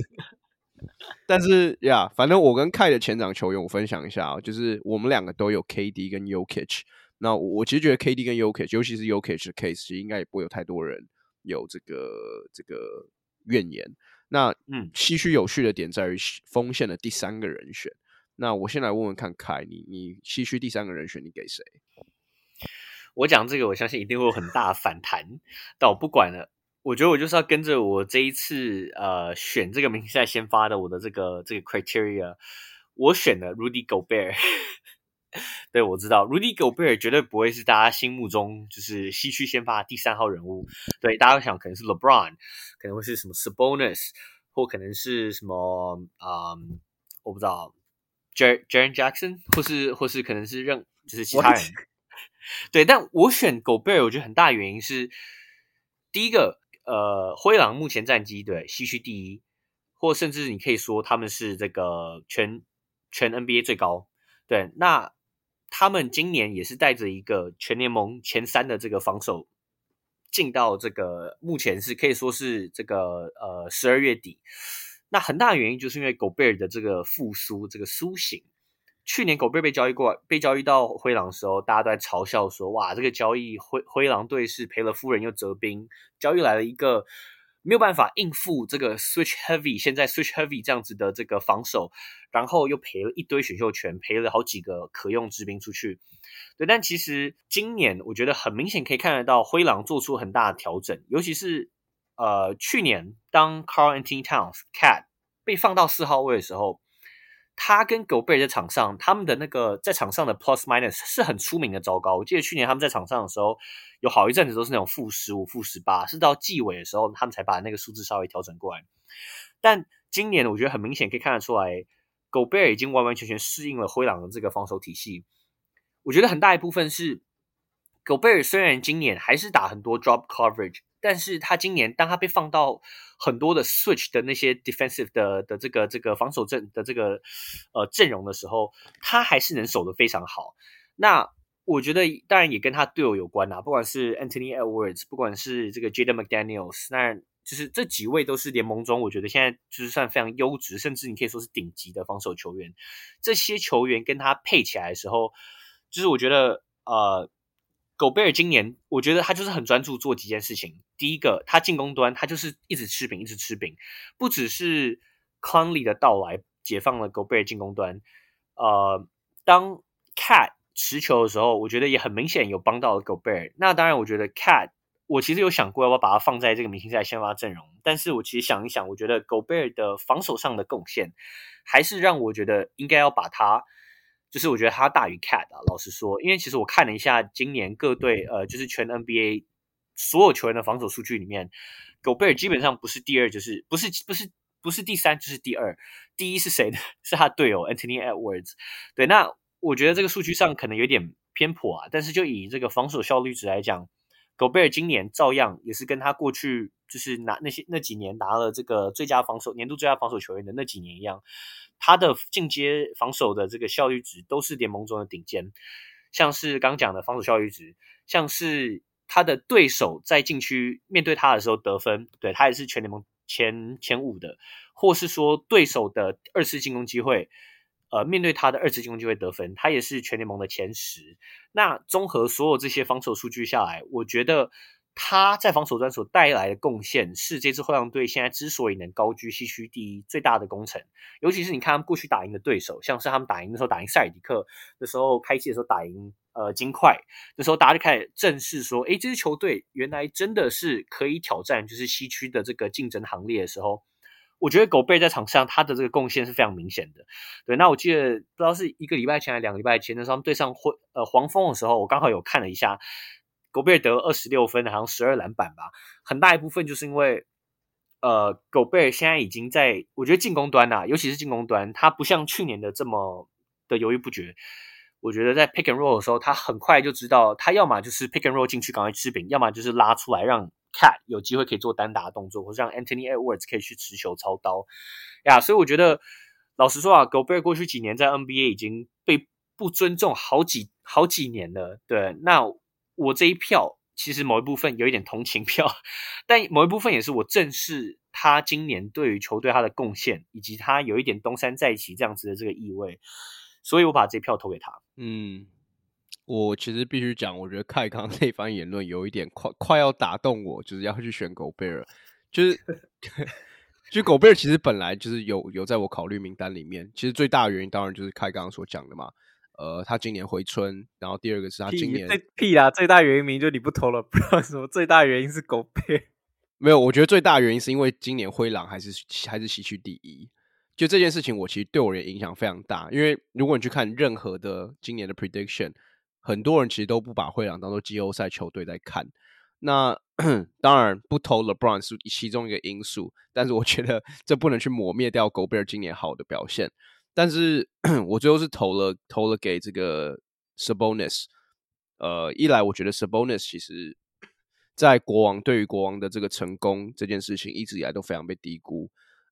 但是呀，反正我跟 Kai 的前场球员，我分享一下啊，就是我们两个都有 KD 跟 Jokic。那我其实觉得 KD 跟 Jokic，尤其是 Jokic 的 case，其实应该也不会有太多人有这个这个怨言。那嗯，唏嘘有趣的点在于锋线的第三个人选。那我先来问问看，Kai，你你唏嘘第三个人选，你给谁？我讲这个，我相信一定会有很大的反弹，但我不管了。我觉得我就是要跟着我这一次呃选这个明星赛先发的我的这个这个 criteria，我选的 Rudy Gobert。对，我知道 Rudy Gobert 绝对不会是大家心目中就是西区先发第三号人物。对，大家想可能是 LeBron，可能会是什么 Sabonis，或可能是什么啊、嗯，我不知道，Jaren Jackson，或是或是可能是任就是其他人。对，但我选 Gobert，我觉得很大的原因是，第一个，呃，灰狼目前战绩对西区第一，或甚至你可以说他们是这个全全 NBA 最高。对，那。他们今年也是带着一个全联盟前三的这个防守进到这个目前是可以说是这个呃十二月底。那很大的原因就是因为狗贝尔的这个复苏，这个苏醒。去年狗贝尔被交易过，被交易到灰狼的时候，大家都在嘲笑说：“哇，这个交易灰灰狼队是赔了夫人又折兵，交易来了一个。”没有办法应付这个 switch heavy，现在 switch heavy 这样子的这个防守，然后又赔了一堆选秀权，赔了好几个可用之兵出去。对，但其实今年我觉得很明显可以看得到灰狼做出很大的调整，尤其是呃去年当 Carl Anthony Towns Cat 被放到四号位的时候。他跟狗贝尔在场上，他们的那个在场上的 plus minus 是很出名的糟糕。我记得去年他们在场上的时候，有好一阵子都是那种负十五、负十八，是到季尾的时候，他们才把那个数字稍微调整过来。但今年我觉得很明显可以看得出来，狗贝尔已经完完全全适应了灰狼的这个防守体系。我觉得很大一部分是狗贝尔虽然今年还是打很多 drop coverage。但是他今年，当他被放到很多的 switch 的那些 defensive 的的这个这个防守阵的这个呃阵容的时候，他还是能守得非常好。那我觉得当然也跟他队友有关啊，不管是 Anthony Edwards，不管是这个 Jaden McDaniels，那就是这几位都是联盟中我觉得现在就是算非常优质，甚至你可以说是顶级的防守球员。这些球员跟他配起来的时候，就是我觉得呃。狗贝尔今年，我觉得他就是很专注做几件事情。第一个，他进攻端他就是一直吃饼，一直吃饼。不只是 Conley 的到来解放了狗贝尔进攻端，呃，当 Cat 持球的时候，我觉得也很明显有帮到了狗贝尔。那当然，我觉得 Cat，我其实有想过要不要把它放在这个明星赛先发阵容，但是我其实想一想，我觉得狗贝尔的防守上的贡献，还是让我觉得应该要把它。就是我觉得他大于 Cat 啊，老实说，因为其实我看了一下今年各队呃，就是全 NBA 所有球员的防守数据里面，狗贝尔基本上不是第二，就是不是不是不是第三，就是第二。第一是谁呢？是他队友 Anthony Edwards。对，那我觉得这个数据上可能有点偏颇啊，但是就以这个防守效率值来讲，狗贝尔今年照样也是跟他过去就是拿那些那几年拿了这个最佳防守年度最佳防守球员的那几年一样。他的进阶防守的这个效率值都是联盟中的顶尖，像是刚讲的防守效率值，像是他的对手在禁区面对他的时候得分，对，他也是全联盟前前五的，或是说对手的二次进攻机会，呃，面对他的二次进攻机会得分，他也是全联盟的前十。那综合所有这些防守数据下来，我觉得。他在防守端所带来的贡献，是这支灰狼队现在之所以能高居西区第一最大的功臣。尤其是你看他们过去打赢的对手，像是他们打赢的时候打赢塞尔迪克的时候，开季的时候打赢呃金块，那时候大家就开始正视说，诶，这支球队原来真的是可以挑战就是西区的这个竞争行列的时候，我觉得狗贝在场上他的这个贡献是非常明显的。对，那我记得不知道是一个礼拜前还是两个礼拜前的时候，他们对上灰呃黄蜂的时候，我刚好有看了一下。狗贝尔得二十六分，好像十二篮板吧。很大一部分就是因为，呃，狗贝尔现在已经在，我觉得进攻端呐、啊，尤其是进攻端，他不像去年的这么的犹豫不决。我觉得在 pick and roll 的时候，他很快就知道，他要么就是 pick and roll 进去赶快吃饼，要么就是拉出来让 Cat 有机会可以做单打的动作，或者让 Anthony Edwards 可以去持球操刀呀。所以我觉得，老实说啊，狗贝尔过去几年在 NBA 已经被不尊重好几好几年了。对，那。我这一票其实某一部分有一点同情票，但某一部分也是我正视他今年对于球队他的贡献，以及他有一点东山再起这样子的这个意味，所以我把这一票投给他。嗯，我其实必须讲，我觉得凯康那番言论有一点快快要打动我，就是要去选狗贝尔，就是 就狗贝尔其实本来就是有有在我考虑名单里面，其实最大的原因当然就是凯刚刚所讲的嘛。呃，他今年回春，然后第二个是他今年屁，屁啦，最大原因明就你不投了，不知道什么最大原因是狗贝。没有，我觉得最大原因是因为今年灰狼还是还是西区第一。就这件事情，我其实对我的影响非常大。因为如果你去看任何的今年的 prediction，很多人其实都不把灰狼当做季后赛球队在看。那 当然不投 LeBron 是其中一个因素，但是我觉得这不能去抹灭掉 Gobert 今年好的表现。但是 我最后是投了投了给这个 Sabonis。呃，一来我觉得 Sabonis 其实，在国王对于国王的这个成功这件事情，一直以来都非常被低估。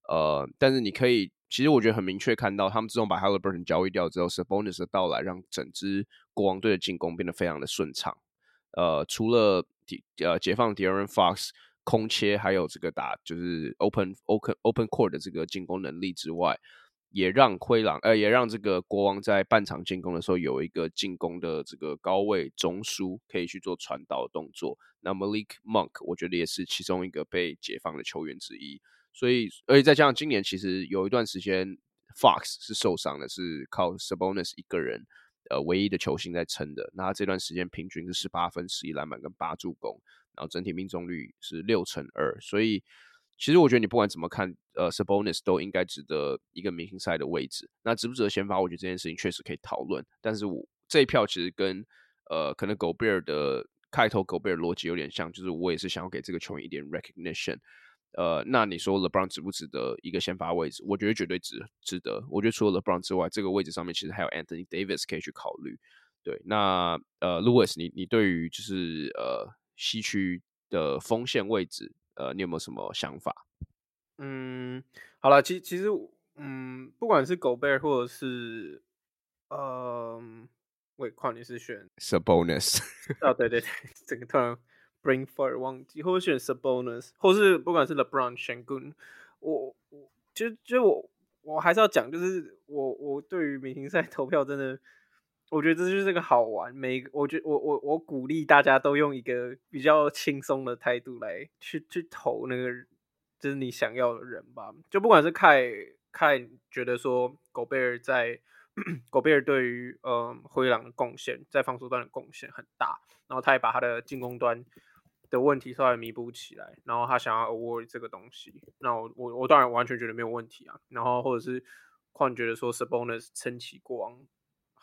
呃，但是你可以，其实我觉得很明确看到，他们自从把 Haliburton 交易掉之后，Sabonis 的到来让整支国王队的进攻变得非常的顺畅。呃，除了呃解放 De'Aaron Fox 空切，还有这个打就是 Open Open Open Court 的这个进攻能力之外，也让灰狼呃也让这个国王在半场进攻的时候有一个进攻的这个高位中枢可以去做传导的动作。那 Malik Monk 我觉得也是其中一个被解放的球员之一。所以，而且再加上今年其实有一段时间，Fox 是受伤的，是靠 Sabonis 一个人，呃，唯一的球星在撑的。那他这段时间平均是十八分、十一篮板跟八助攻，然后整体命中率是六成二。所以，其实我觉得你不管怎么看，呃，Sabonis 都应该值得一个明星赛的位置。那值不值得先发？我觉得这件事情确实可以讨论。但是我这一票其实跟呃，可能 Gobert 的开头 Gobert 逻辑有点像，就是我也是想要给这个球员一点 recognition。呃，那你说 LeBron 值不值得一个先发位置？我觉得绝对值值得。我觉得除了 LeBron 之外，这个位置上面其实还有 Anthony Davis 可以去考虑。对，那呃，Louis，你你对于就是呃西区的锋线位置，呃，你有没有什么想法？嗯，好了，其其实嗯，不管是 Gobert 或者是呃，我矿你是选 Sabonis 哦，对对对，这个突然。Bring fire 忘记，或者选 Sabonis，或是不管是 LeBron Shangun，我我就就我我还是要讲，就是我我对于明星赛 投票真的，我觉得这就是个好玩。每我觉得我我我鼓励大家都用一个比较轻松的态度来去去投那个，就是你想要的人吧。就不管是看看觉得说 Gobert 在 Gobert 对于嗯灰狼的贡献，在防守端的贡献很大，然后他也把他的进攻端。的问题稍微弥补起来，然后他想要 award 这个东西，那我我我当然完全觉得没有问题啊。然后或者是况觉得说 Sabonis 撑起国王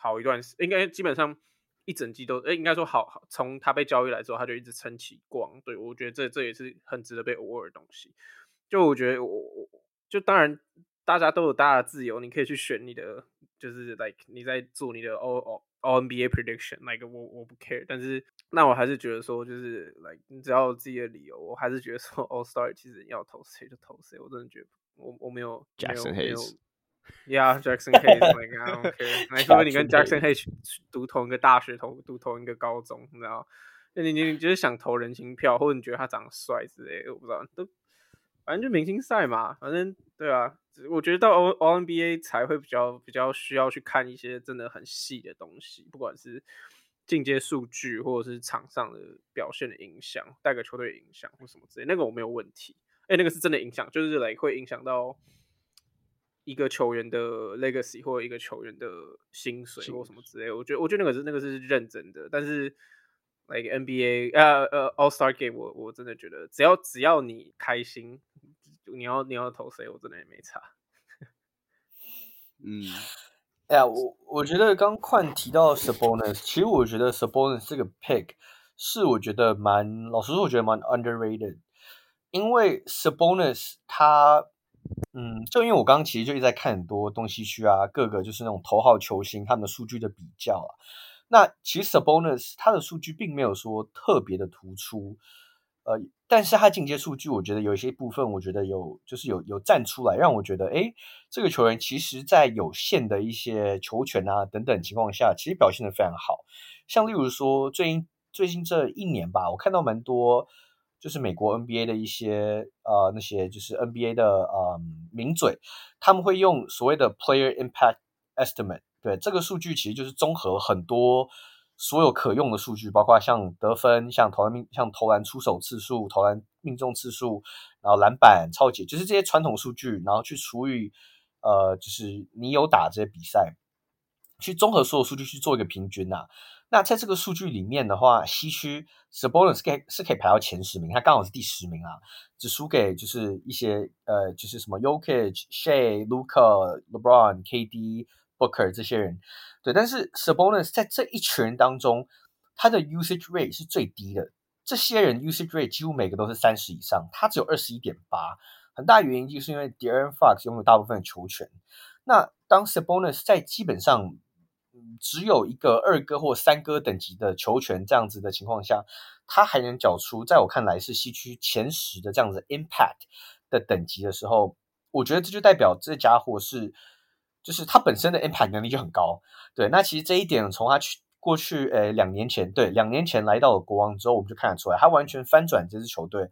好一段时，应该基本上一整季都，哎，应该说好好从他被交易来之后，他就一直撑起国王。对，我觉得这这也是很值得被 award 的东西。就我觉得我我就当然大家都有大家的自由，你可以去选你的，就是 like 你在做你的 all all all NBA prediction，like 我我不 care，但是。那我还是觉得说，就是 like 你只要有自己的理由，我还是觉得说 All Star 其实要投谁就投谁，我真的觉得我我没有 Jackson Jackson Hayes，like I don't care，还说你跟 Jackson Hayes 读同一个大学，同读同一个高中，你知道？那你你就是想投人情票，或者你觉得他长得帅之类的，我不知道，都反正就明星赛嘛，反正对啊，我觉得到 All All NBA 才会比较比较需要去看一些真的很细的东西，不管是。进阶数据或者是场上的表现的影响，带给球队影响或什么之类，那个我没有问题。哎、欸，那个是真的影响，就是来会影响到一个球员的 legacy 或者一个球员的薪水或什么之类。我觉得，我觉得那个是那个是认真的。但是，like NBA 呃呃 All Star Game，我我真的觉得，只要只要你开心，你要你要投谁，我真的也没差。嗯。哎呀，我我觉得刚快提到 Sabonis，其实我觉得 Sabonis 这个 pick 是我觉得蛮，老实说，我觉得蛮 underrated。因为 Sabonis 他，嗯，就因为我刚刚其实就一直在看很多东西区啊，各个就是那种头号球星他们的数据的比较啊。那其实 Sabonis 他的数据并没有说特别的突出。呃，但是他进阶数据，我觉得有一些部分，我觉得有就是有有站出来，让我觉得，诶，这个球员其实在有限的一些球权啊等等情况下，其实表现得非常好。像例如说，最近最近这一年吧，我看到蛮多就是美国 NBA 的一些呃那些就是 NBA 的呃名嘴，他们会用所谓的 Player Impact Estimate，对，这个数据其实就是综合很多。所有可用的数据，包括像得分、像投篮命、像投篮出手次数、投篮命中次数，然后篮板、抄截，就是这些传统数据，然后去除以呃，就是你有打这些比赛，去综合所有数据去做一个平均呐、那在这个数据里面的话，西区 Sabonis 是可以是可以排到前十名，他刚好是第十名啊，只输给就是一些呃，就是什么 Jokic、Shai、Luka、LeBron、KD、Booker 这些人，对。但是 Sabonis 在这一群人当中，他的 usage rate 是最低的。这些人 usage rate 几乎每个都是三十以上，他只有二十一点八。很大原因就是因为 De'Aaron Fox 拥有大部分的球权。那当 Sabonis 在基本上只有一个二哥或三哥等级的球权这样子的情况下，他还能缴出在我看来是西区前十的这样子 impact 的等级的时候，我觉得这就代表这家伙是，就是他本身的 impact 能力就很高。对，那其实这一点从他去过去呃两年前，对，两年前来到了国王之后，我们就看得出来，他完全翻转这支球队。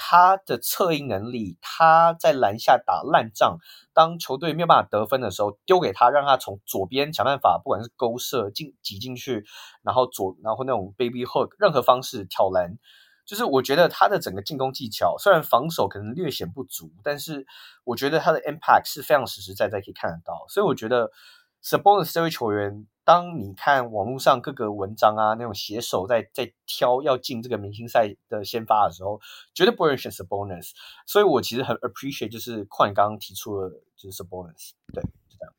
他的策应能力，他在篮下打烂仗，当球队没有办法得分的时候，丢给他，让他从左边想办法，不管是勾射进挤进去，然后左然后那种 baby hook，任何方式挑篮，就是我觉得他的整个进攻技巧，虽然防守可能略显不足，但是我觉得他的 impact 是非常实实在在可以看得到，所以我觉得 Sabonis 这位球员。当你看网络上各个文章啊，那种写手在在挑要进这个明星赛的先发的时候，绝对不会选 Sabonis。所以我其实很 appreciate，就是矿刚刚提出的，就是 Sabonis。对，就这样。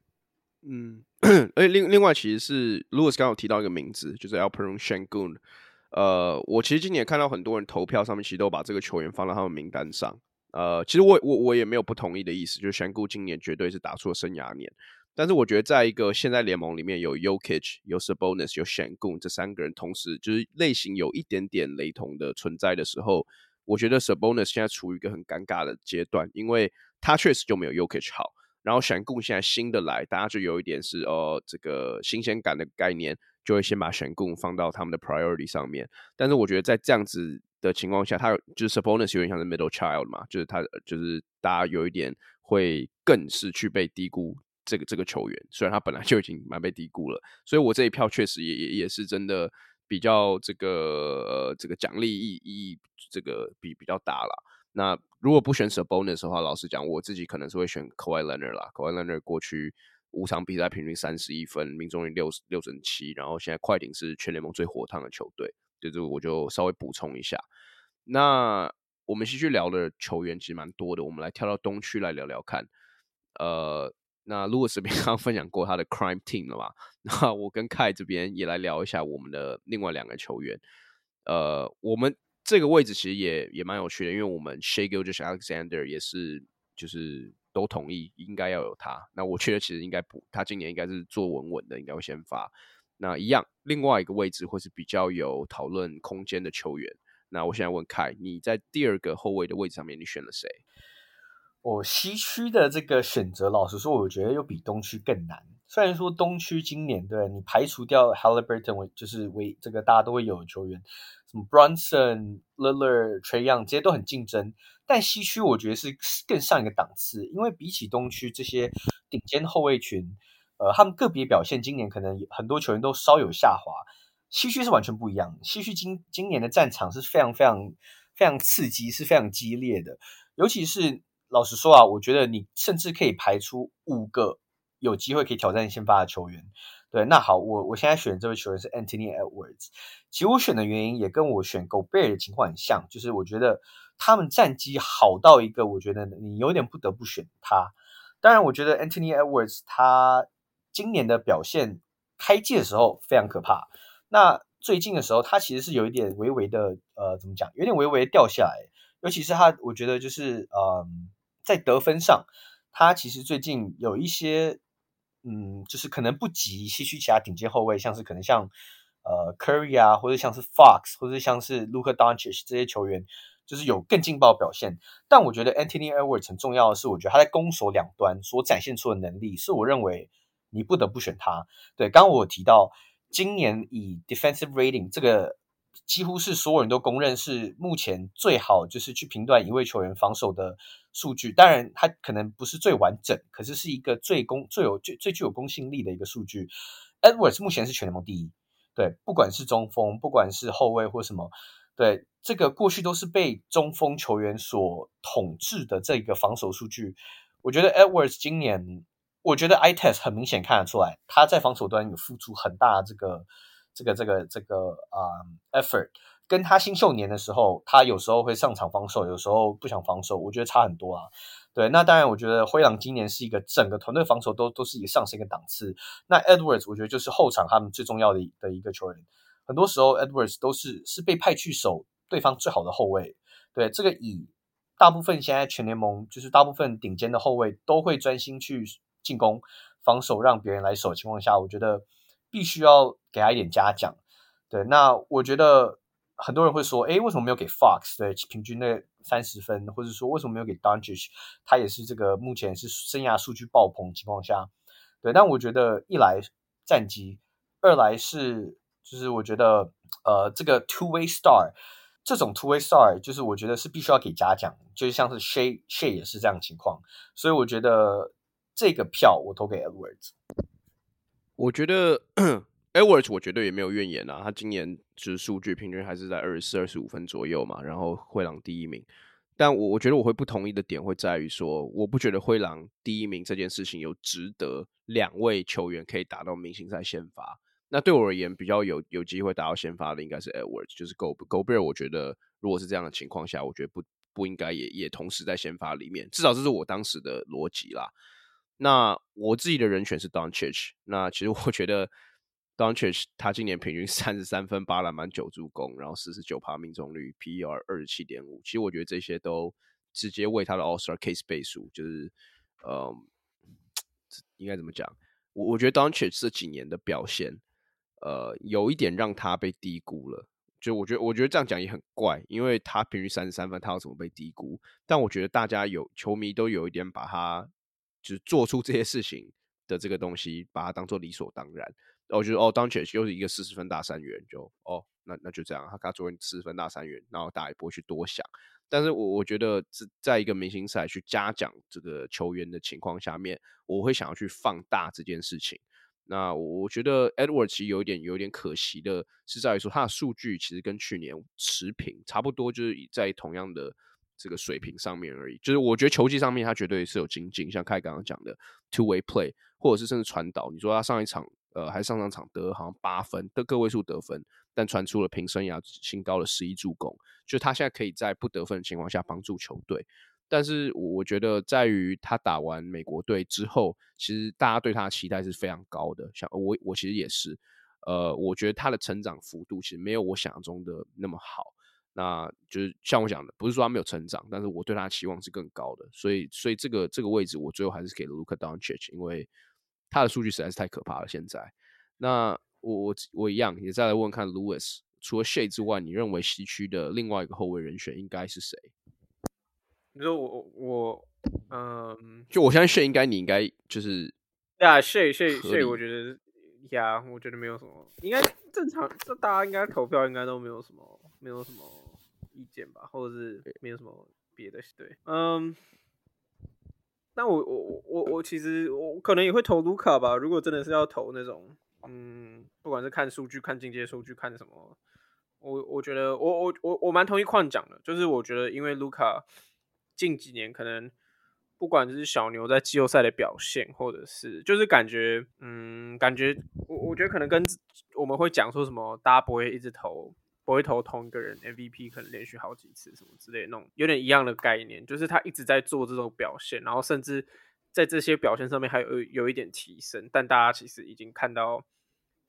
嗯，而另另外其实是 Louis 刚刚提到一个名字，就是 Alpern Shangun。呃，我其实今年看到很多人投票上面，其实都把这个球员放到他们名单上。呃，其实我我我也没有不同意的意思，就是 Shangun 今年绝对是打出了生涯年。但是我觉得，在一个现在联盟里面有 Jokic、有 Sabonis、有 s h a n g u n 这三个人同时就是类型有一点点雷同的存在的时候，我觉得 Sabonis 现在处于一个很尴尬的阶段，因为他确实就没有 Jokic 好。然后 s h a n g u n 现在新的来，大家就有一点是哦，这个新鲜感的概念，就会先把 s h a n g u n 放到他们的 priority 上面。但是我觉得在这样子的情况下，他就是 Sabonis 有点像是 middle child 嘛，就是他就是大家有一点会更是去被低估。这个这个球员，虽然他本来就已经蛮被低估了，所以我这一票确实也也也是真的比较这个呃这个奖励意意义这个比比较大了。那如果不选 Sabonis 的话，老实讲，我自己可能是会选 Kawhi Leonard 啦。Kawhi Leonard 过去五场比赛平均三十一分，命中率六六成七，然后现在快艇是全联盟最火烫的球队，就这个我就稍微补充一下。那我们继续聊的球员其实蛮多的，我们来跳到东区来聊聊看，呃。那 Louis 这边 刚刚分享过他的 Crime Team 了嘛？那我跟 Kai 这边也来聊一下我们的另外两个球员。呃，我们这个位置其实也也蛮有趣的，因为我们 Shai Gilgeous-Alexander 也是就是都同意应该要有他。那我觉得其实应该不，他今年应该是坐稳稳的，应该会先发。那一样，另外一个位置会是比较有讨论空间的球员。那我现在问 Kai，你在第二个后卫的位置上面，你选了谁？我、哦、西区的这个选择，老实说，我觉得又比东区更难。虽然说东区今年对你排除掉 Haliburton，就是为这个大家都会有的球员，什么 Brunson、Lillard、Trae Young 这些都很竞争。但西区我觉得是更上一个档次，因为比起东区这些顶尖后卫群，呃，他们个别表现今年可能很多球员都稍有下滑。西区是完全不一样，西区今今年的战场是非常非常非常刺激，是非常激烈的，尤其是。老实说啊，我觉得你甚至可以排出五个有机会可以挑战先发的球员。对，那好，我我现在选这位球员是 Anthony Edwards。其实我选的原因也跟我选 Gobert 的情况很像，就是我觉得他们战绩好到一个，我觉得你有点不得不选他。当然，我觉得 Anthony Edwards 他今年的表现开季的时候非常可怕，那最近的时候他其实是有一点微微的呃，怎么讲，有点微微掉下来，尤其是他，我觉得就是嗯。在得分上，他其实最近有一些，嗯，就是可能不及西区其他顶尖后卫，像是可能像呃 Curry 啊，或者像是 Fox，或者像是 Luka Doncic 这些球员，就是有更劲爆表现。但我觉得 Anthony Edwards 很重要的是，我觉得他在攻守两端所展现出的能力，是我认为你不得不选他。对，刚刚我有提到今年以 Defensive Rating 这个。几乎是所有人都公认是目前最好，就是去评断一位球员防守的数据。当然，它可能不是最完整，可是是一个最公、最有、最最具有公信力的一个数据。Edwards 目前是全联盟第一，对，不管是中锋，不管是后卫或什么，对，这个过去都是被中锋球员所统治的这个防守数据。我觉得 Edwards 今年。我觉得 Itest 很明显看得出来，他在防守端有付出很大这个这个这个这个啊、effort，跟他新秀年的时候，他有时候会上场防守，有时候不想防守，我觉得差很多啊。对，那当然，我觉得灰狼今年是一个整个团队防守都都是一个上升一个档次。那 Edwards 我觉得就是后场他们最重要的的一个球员，很多时候 Edwards 都是是被派去守对方最好的后卫。对，这个以大部分现在全联盟就是大部分顶尖的后卫都会专心去进攻、防守，让别人来守的情况下，我觉得必须要给他一点嘉奖。对，那我觉得很多人会说，诶，为什么没有给 Fox？对，平均那三十分，或者说为什么没有给 Doncic？他也是这个目前是生涯数据爆棚情况下，对。但我觉得一来战绩，二来是就是我觉得呃这个 two way star。这种 two way star 就是我觉得是必须要给嘉奖，就是像是 Shai Shai 也是这样情况，所以我觉得这个票我投给 Edwards。我觉得 Edwards 我绝对也没有怨言啊，他今年就是数据平均还是在二十四、二十五分左右嘛，然后灰狼第一名。但我我觉得我会不同意的点会在于说，我不觉得灰狼第一名这件事情有值得两位球员可以打到明星赛先发。那对我而言，比较有有机会打到先发的应该是 Edwards，就是 Go Gobert。我觉得如果是这样的情况下，我觉得不不应该也也同时在先发里面，至少这是我当时的逻辑啦。那我自己的人选是 Doncic。那其实我觉得 Doncic 他今年平均三十三分、八篮板、九助攻，然后四十九趴命中率，PER 二十七点五。其实我觉得这些都直接为他的 All Star Case 背书，就是嗯，应该怎么讲？我我觉得 Doncic 这几年的表现。呃，有一点让他被低估了，就我觉得，我觉得这样讲也很怪，因为他平均三十三分，他要怎么被低估？但我觉得大家有球迷都有一点把他就是做出这些事情的这个东西，把它当做理所当然。我觉得哦当前又是一个四十分大三元，就哦，那那就这样，他他昨天四十分大三元，然后大家也不会去多想。但是我我觉得在在一个明星赛去嘉奖这个球员的情况下面，我会想要去放大这件事情。那我觉得 Edward 其实有一点有一点可惜的是在于说他的数据其实跟去年持平，差不多就是在同样的这个水平上面而已。就是我觉得球技上面他绝对是有精进，像凯刚刚讲的 two way play，或者是甚至传导。你说他上一场呃还上上场得好像八分的个位数得分，但传出了平生涯新高的十一助攻，就他现在可以在不得分的情况下帮助球队。但是我觉得，在于他打完美国队之后，其实大家对他的期待是非常高的。像我，我其实也是，呃，我觉得他的成长幅度其实没有我想象中的那么好。那就是像我讲的，不是说他没有成长，但是我对他的期望是更高的。所以，所以这个这个位置，我最后还是给了 Luka Doncic，因为他的数据实在是太可怕了。现在，那我我我一样也再来问问看 Lewis，除了 Shay 之外，你认为西区的另外一个后卫人选应该是谁？你说我我嗯，就我相信 Shai 应该你应该就是啊，Shay Shay Shay，我觉得呀，我觉得没有什么，应该正常，这大家应该投票应该都没有什么没有什么意见吧，或者是没有什么别的对，嗯，那我我我我我其实我可能也会投卢卡吧，如果真的是要投那种，嗯，不管是看数据、看进阶数据、看什么，我我觉得我我我我蛮同意矿讲的，就是我觉得因为卢卡。近几年可能不管是小牛在季后赛的表现，或者是就是感觉，嗯，感觉我我觉得可能跟我们会讲说什么，大家不会一直投，不会投同一个人 MVP，可能连续好几次什么之类那种，有点一样的概念，就是他一直在做这种表现，然后甚至在这些表现上面还有有一点提升，但大家其实已经看到，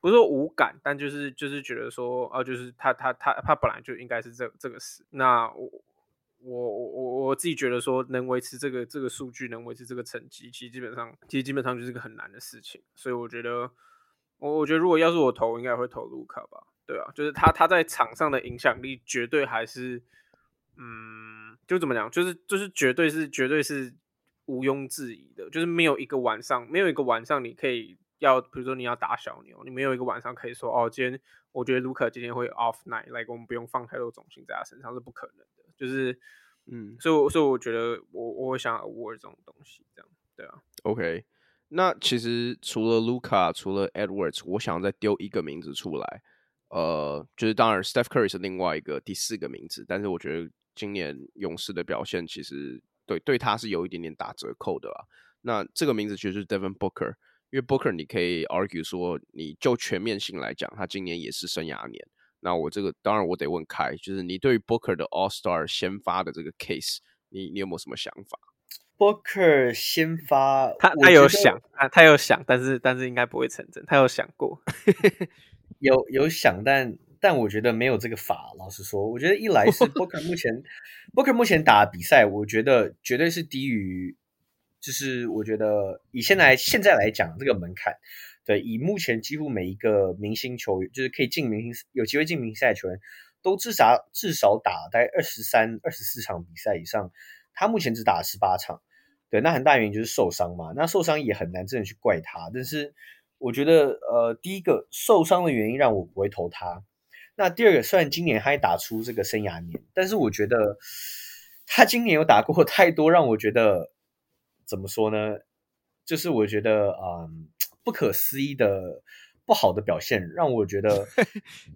不是说无感，但就是就是觉得说，啊，就是他他他他本来就应该是这这个事，那我。我我我我自己觉得说，能维持这个这个数据，能维持这个成绩，其实基本上，其实基本上就是个很难的事情。所以我觉得，我我觉得如果要是我投，应该会投卢卡吧。对啊，就是他他在场上的影响力绝对还是，嗯，就怎么讲，就是就是绝对是绝对是毋庸置疑的。就是没有一个晚上，没有一个晚上你可以要，比如说你要打小牛，你没有一个晚上可以说，哦，今天我觉得卢卡今天会 off night，like 我们不用放太多重心在他身上是不可能的。就是，嗯，所以，所以我觉得我我会想 award 这种东西，这样，对啊。OK，那其实除了 Luka，除了 Edwards，我想再丢一个名字出来，呃，就是当然 Steph Curry 是另外一个第四个名字，但是我觉得今年勇士的表现其实对对他是有一点点打折扣的啦。那这个名字就是 Devin Booker，因为 Booker 你可以 argue 说，你就全面性来讲，他今年也是生涯年。那我这个当然我得问开，就是你对于 Booker 的 All Star 先发的这个 case，你你有没有什么想法？Booker 先发，他他有想，他他有想，但是但是应该不会成真。他有想过，有有想，但但我觉得没有这个法。老实说，我觉得一来是 Booker 目前 Booker 目前打比赛，我觉得绝对是低于，就是我觉得以现在现在来讲这个门槛。对，以目前几乎每一个明星球员，就是可以进明星、有机会进明星赛球员，都至少至少打大概二十三、二十四场比赛以上。他目前只打了十八场，对，那很大原因就是受伤嘛。那受伤也很难真的去怪他。但是我觉得，呃，第一个受伤的原因让我不会投他。那第二个，虽然今年他也打出这个生涯年，但是我觉得他今年有打过 太多让我觉得怎么说呢？就是我觉得，嗯。不可思议的不好的表现，让我觉得，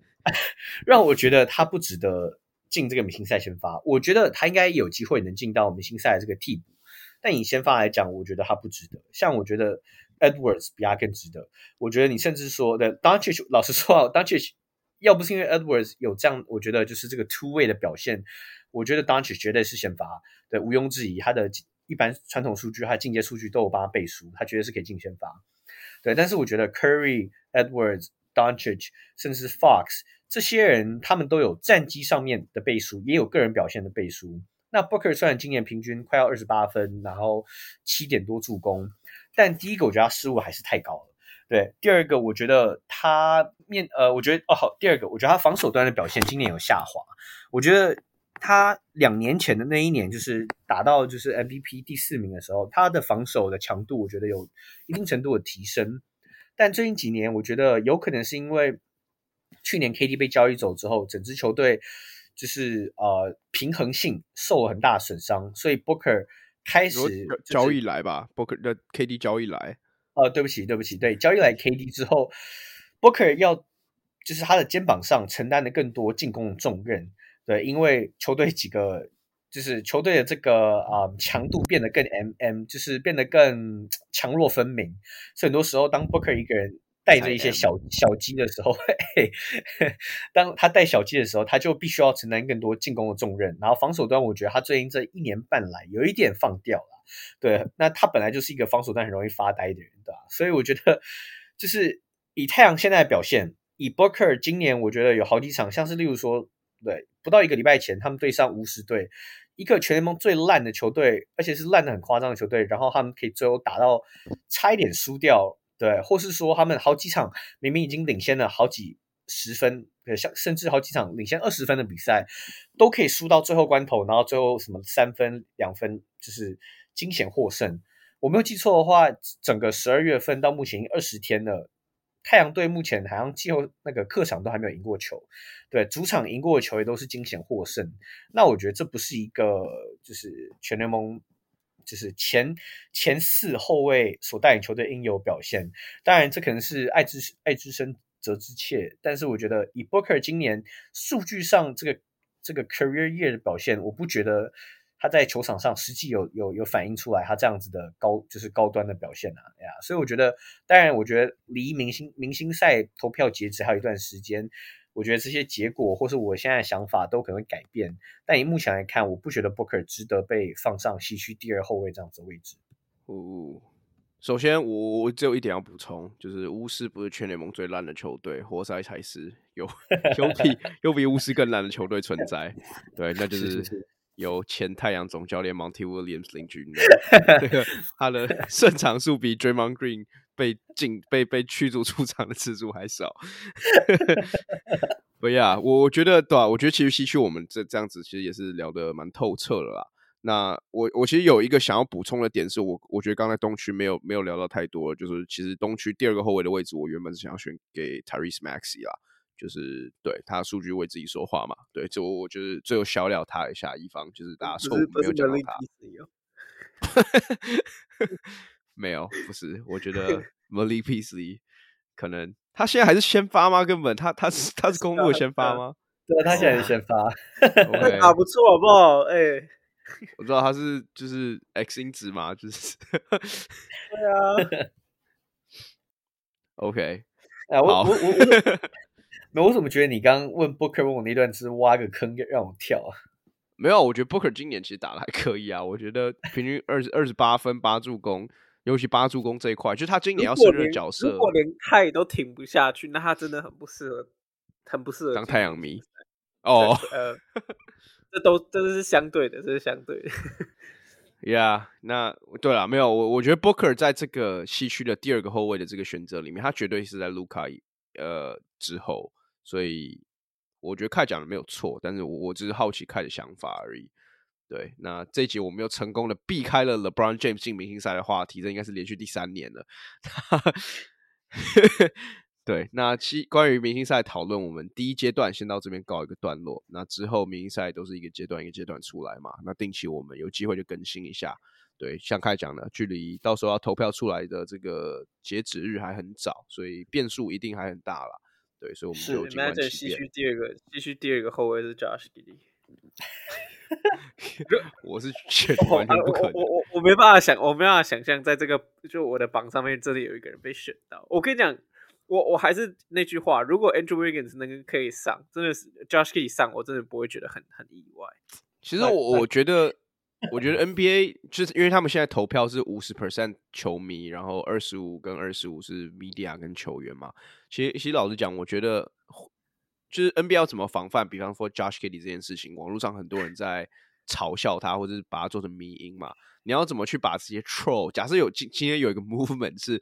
让我觉得他不值得进这个明星赛先发。我觉得他应该有机会能进到明星赛这个替补，但以先发来讲，我觉得他不值得。像我觉得 Edwards 比他更值得。我觉得你甚至说的 Doncic，老实说啊，Doncic 要不是因为 Edwards 有这样，我觉得就是这个 two way 的表现，我觉得 Doncic 绝对是先发，对，毋庸置疑。他的一般传统数据，他进阶数据都有帮他背书，他绝对是可以进先发。对，但是我觉得 Curry、Edwards、Doncic，甚至是 Fox 这些人，他们都有战绩上面的背书，也有个人表现的背书。那 Booker 虽然今年平均快要二十八分，然后七点多助攻，但第一个我觉得他失误还是太高了。对，第二个我觉得他面呃，我觉得哦好，第二个我觉得他防守端的表现今年有下滑。我觉得他两年前的那一年，就是打到就是 MVP 第四名的时候，他的防守的强度我觉得有一定程度的提升。但最近几年，我觉得有可能是因为去年 KD 被交易走之后，整支球队就是呃平衡性受了很大损伤，所以 Booker 开始、就是、交易来吧，Booker 的 KD 交易来。呃，对不起，对不起，对，交易来 KD 之后，Booker 要就是他的肩膀上承担的更多进攻的重任。对，因为球队几个就是球队的这个啊、呃、强度变得更 mm，就是变得更强弱分明。所以很多时候，当 Booker 一个人带着一些小小鸡的时候，嘿嘿，当他带小鸡的时候，他就必须要承担更多进攻的重任。然后防守端，我觉得他最近这一年半来有一点放掉了。对，那他本来就是一个防守端很容易发呆的人，对吧？所以我觉得，就是以太阳现在的表现，以 Booker 今年，我觉得有好几场，像是例如说。对，不到一个礼拜前，他们对上巫师队，一个全联盟最烂的球队，而且是烂的很夸张的球队，然后他们可以最后打到差一点输掉，对，或是说他们好几场明明已经领先了好几十分，像甚至好几场领先二十分的比赛，都可以输到最后关头，然后最后什么三分两分，就是惊险获胜。我没有记错的话，整个十二月份到目前二十天了。太阳队目前好像季后那个客场都还没有赢过球，对，主场赢过的球也都是惊险获胜。那我觉得这不是一个就是全联盟就是前前四后卫所带领球队应有表现。当然，这可能是爱之爱之深责之切，但是我觉得以 Booker 今年数据上这个这个 career year 的表现，我不觉得。他在球场上实际有有有反映出来，他这样子的高就是高端的表现啊，呀，所以我觉得，当然，我觉得离明星明星赛投票截止还有一段时间，我觉得这些结果或是我现在的想法都可能会改变。但以目前来看，我不觉得 Booker 值得被放上西区第二后卫这样子的位置。哦，首先我我只有一点要补充，就是巫师不是全联盟最烂的球队，活塞才是有有比 有比巫师更烂的球队存在。对，那就是。是是是由前太阳总教练 Monty Williams 领军的，这个他的 胜场数比 Draymond Green 被禁被被驱逐出场的次数还少。不呀，我我觉得对啊，我觉得其实西区我们这这样子其实也是聊得蛮透彻了啦。那我我其实有一个想要补充的点是，我我觉得刚才东区没有没有聊到太多，就是其实东区第二个后卫的位置，我原本是想要选给 Tyrese Maxey 啦。就是对他数据为自己说话嘛，对，就我就是最后小聊他一下，一方就是大家错误没有讲到他，没有，不是，我觉得 Malik Beasley 可能他现在还是先发吗？根本他他是他是公鹿的先发吗？对，他现在是先发，他打不错好不好？哎、欸，我知道他是就是 X 因子嘛，就是对啊。OK，啊，我我我我，那我怎么觉得你刚刚问 Booker 问我那段是挖个坑让我跳啊？没有，我觉得 Booker 今年其实打的还可以啊。我觉得平均二十二十八分八助攻，尤其八助攻这一块，就是他今年要胜任角色。如果连太都挺不下去，那他真的很不适合，很不适合当太阳迷。哦，呃，这都这都是相对的，这是相对的。Yeah，那对了，没有我，我觉得 Booker 在这个西区的第二个后卫的这个选择里面，他绝对是在卢卡呃之后，所以我觉得凯讲的没有错，但是我我只是好奇凯的想法而已。对，那这一集我们又成功的避开了 LeBron James 进明星赛的话题，这应该是连续第三年了。对，那其关于明星赛讨论，我们第一阶段先到这边告一个段落。那之后明星赛都是一个阶段一个阶段出来嘛。那定期我们有机会就更新一下。对，像开讲的，距离到时候要投票出来的这个截止日还很早，所以变数一定还很大啦。对，所以我们就尽管期待。西区第二个，西区第二个后卫是 Josh Giddey。我是觉得完全不可能。我我我，没办法想，我没办法想象，在这个就我的榜上面，真的有一个人被选到。我跟你讲。我我还是那句话，如果 Andrew Wiggins 能可以上，真的是 Josh 可以上，我真的不会觉得很很意外。其实我我觉得，我觉得 NBA 就是因为他们现在投票是五十 percent 球迷，然后二十五跟二十五是 media 跟球员嘛。其实其实老实讲，我觉得就是 NBA 要怎么防范，比方说 Josh Giddey 这件事情，网络上很多人在嘲笑他，或者是把他做成迷因嘛。你要怎么去把这些 troll？假设有今今天有一个 movement 是。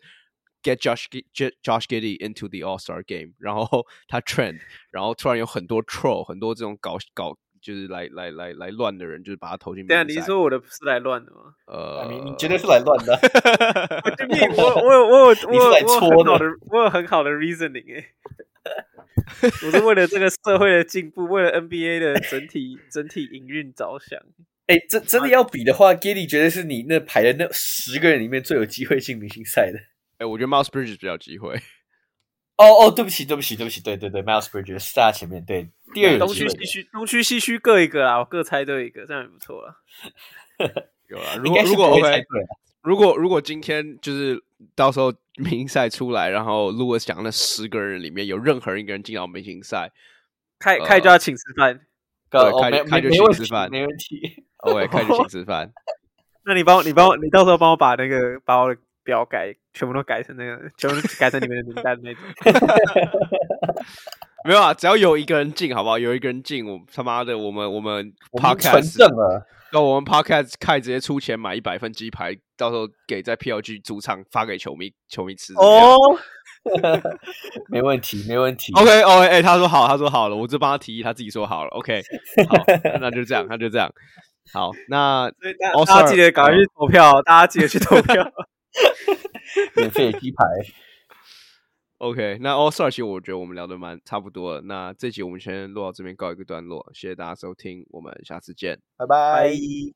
Get Josh Josh Giddey into the All Star Game，然后 他 trend，然后突然有很多 troll，很多这种搞搞就是来来来来乱的人，就是把他投进。对啊，你是说我的是来乱的吗？呃，你你绝对是来乱的。我我有我有我有我有很好的我有很好的 reasoning 哎、欸。我是为了这个社会的进步，为了 NBA 的整体 整体营运着想。哎、欸，真真的要比的话，Giddey 绝对是你那排的那十个人里面最有机会进明星赛的。哎、欸，我觉得 Miles Bridges 比较有机会。哦哦，对不起，对不起，对不起，对对对，Miles Bridges 是在前面。对，第二东区西区，东区西区各一个啊，我各猜对一个，这样也不错了。有 啊，如果如果 OK，如果如果今天就是到时候 明星赛出来，然后 Lewis 讲那十个人里面有任何一个人进到明星赛，开开就要请吃饭，对，开开就请吃饭，没问题。OK，开就请吃饭。那你帮我，你帮我，你到时候帮我把那个把我的。表改全部都改成那个，全部都改成你们的名单那种。没有啊，只要有一个人进，好不好？有一个人进，我他妈的，我们我们 podcast 纯正了。那我们 podcast 开直接出钱买一百份鸡排，到时候给在 PLG 主场发给球迷，球迷吃。哦，没问题，没问题。OK，OK，、okay, 哎、okay, 欸，他说好，他说好了，我就帮他提议，他自己说好了。OK，好，那就这样，那就这样。好，那大家记得赶快去投票，大家记得去投票。免费鸡排，OK。那 All Star 其实我觉得我们聊的蛮差不多了。那这集我们先录到这边告一个段落，谢谢大家收听，我们下次见，拜拜。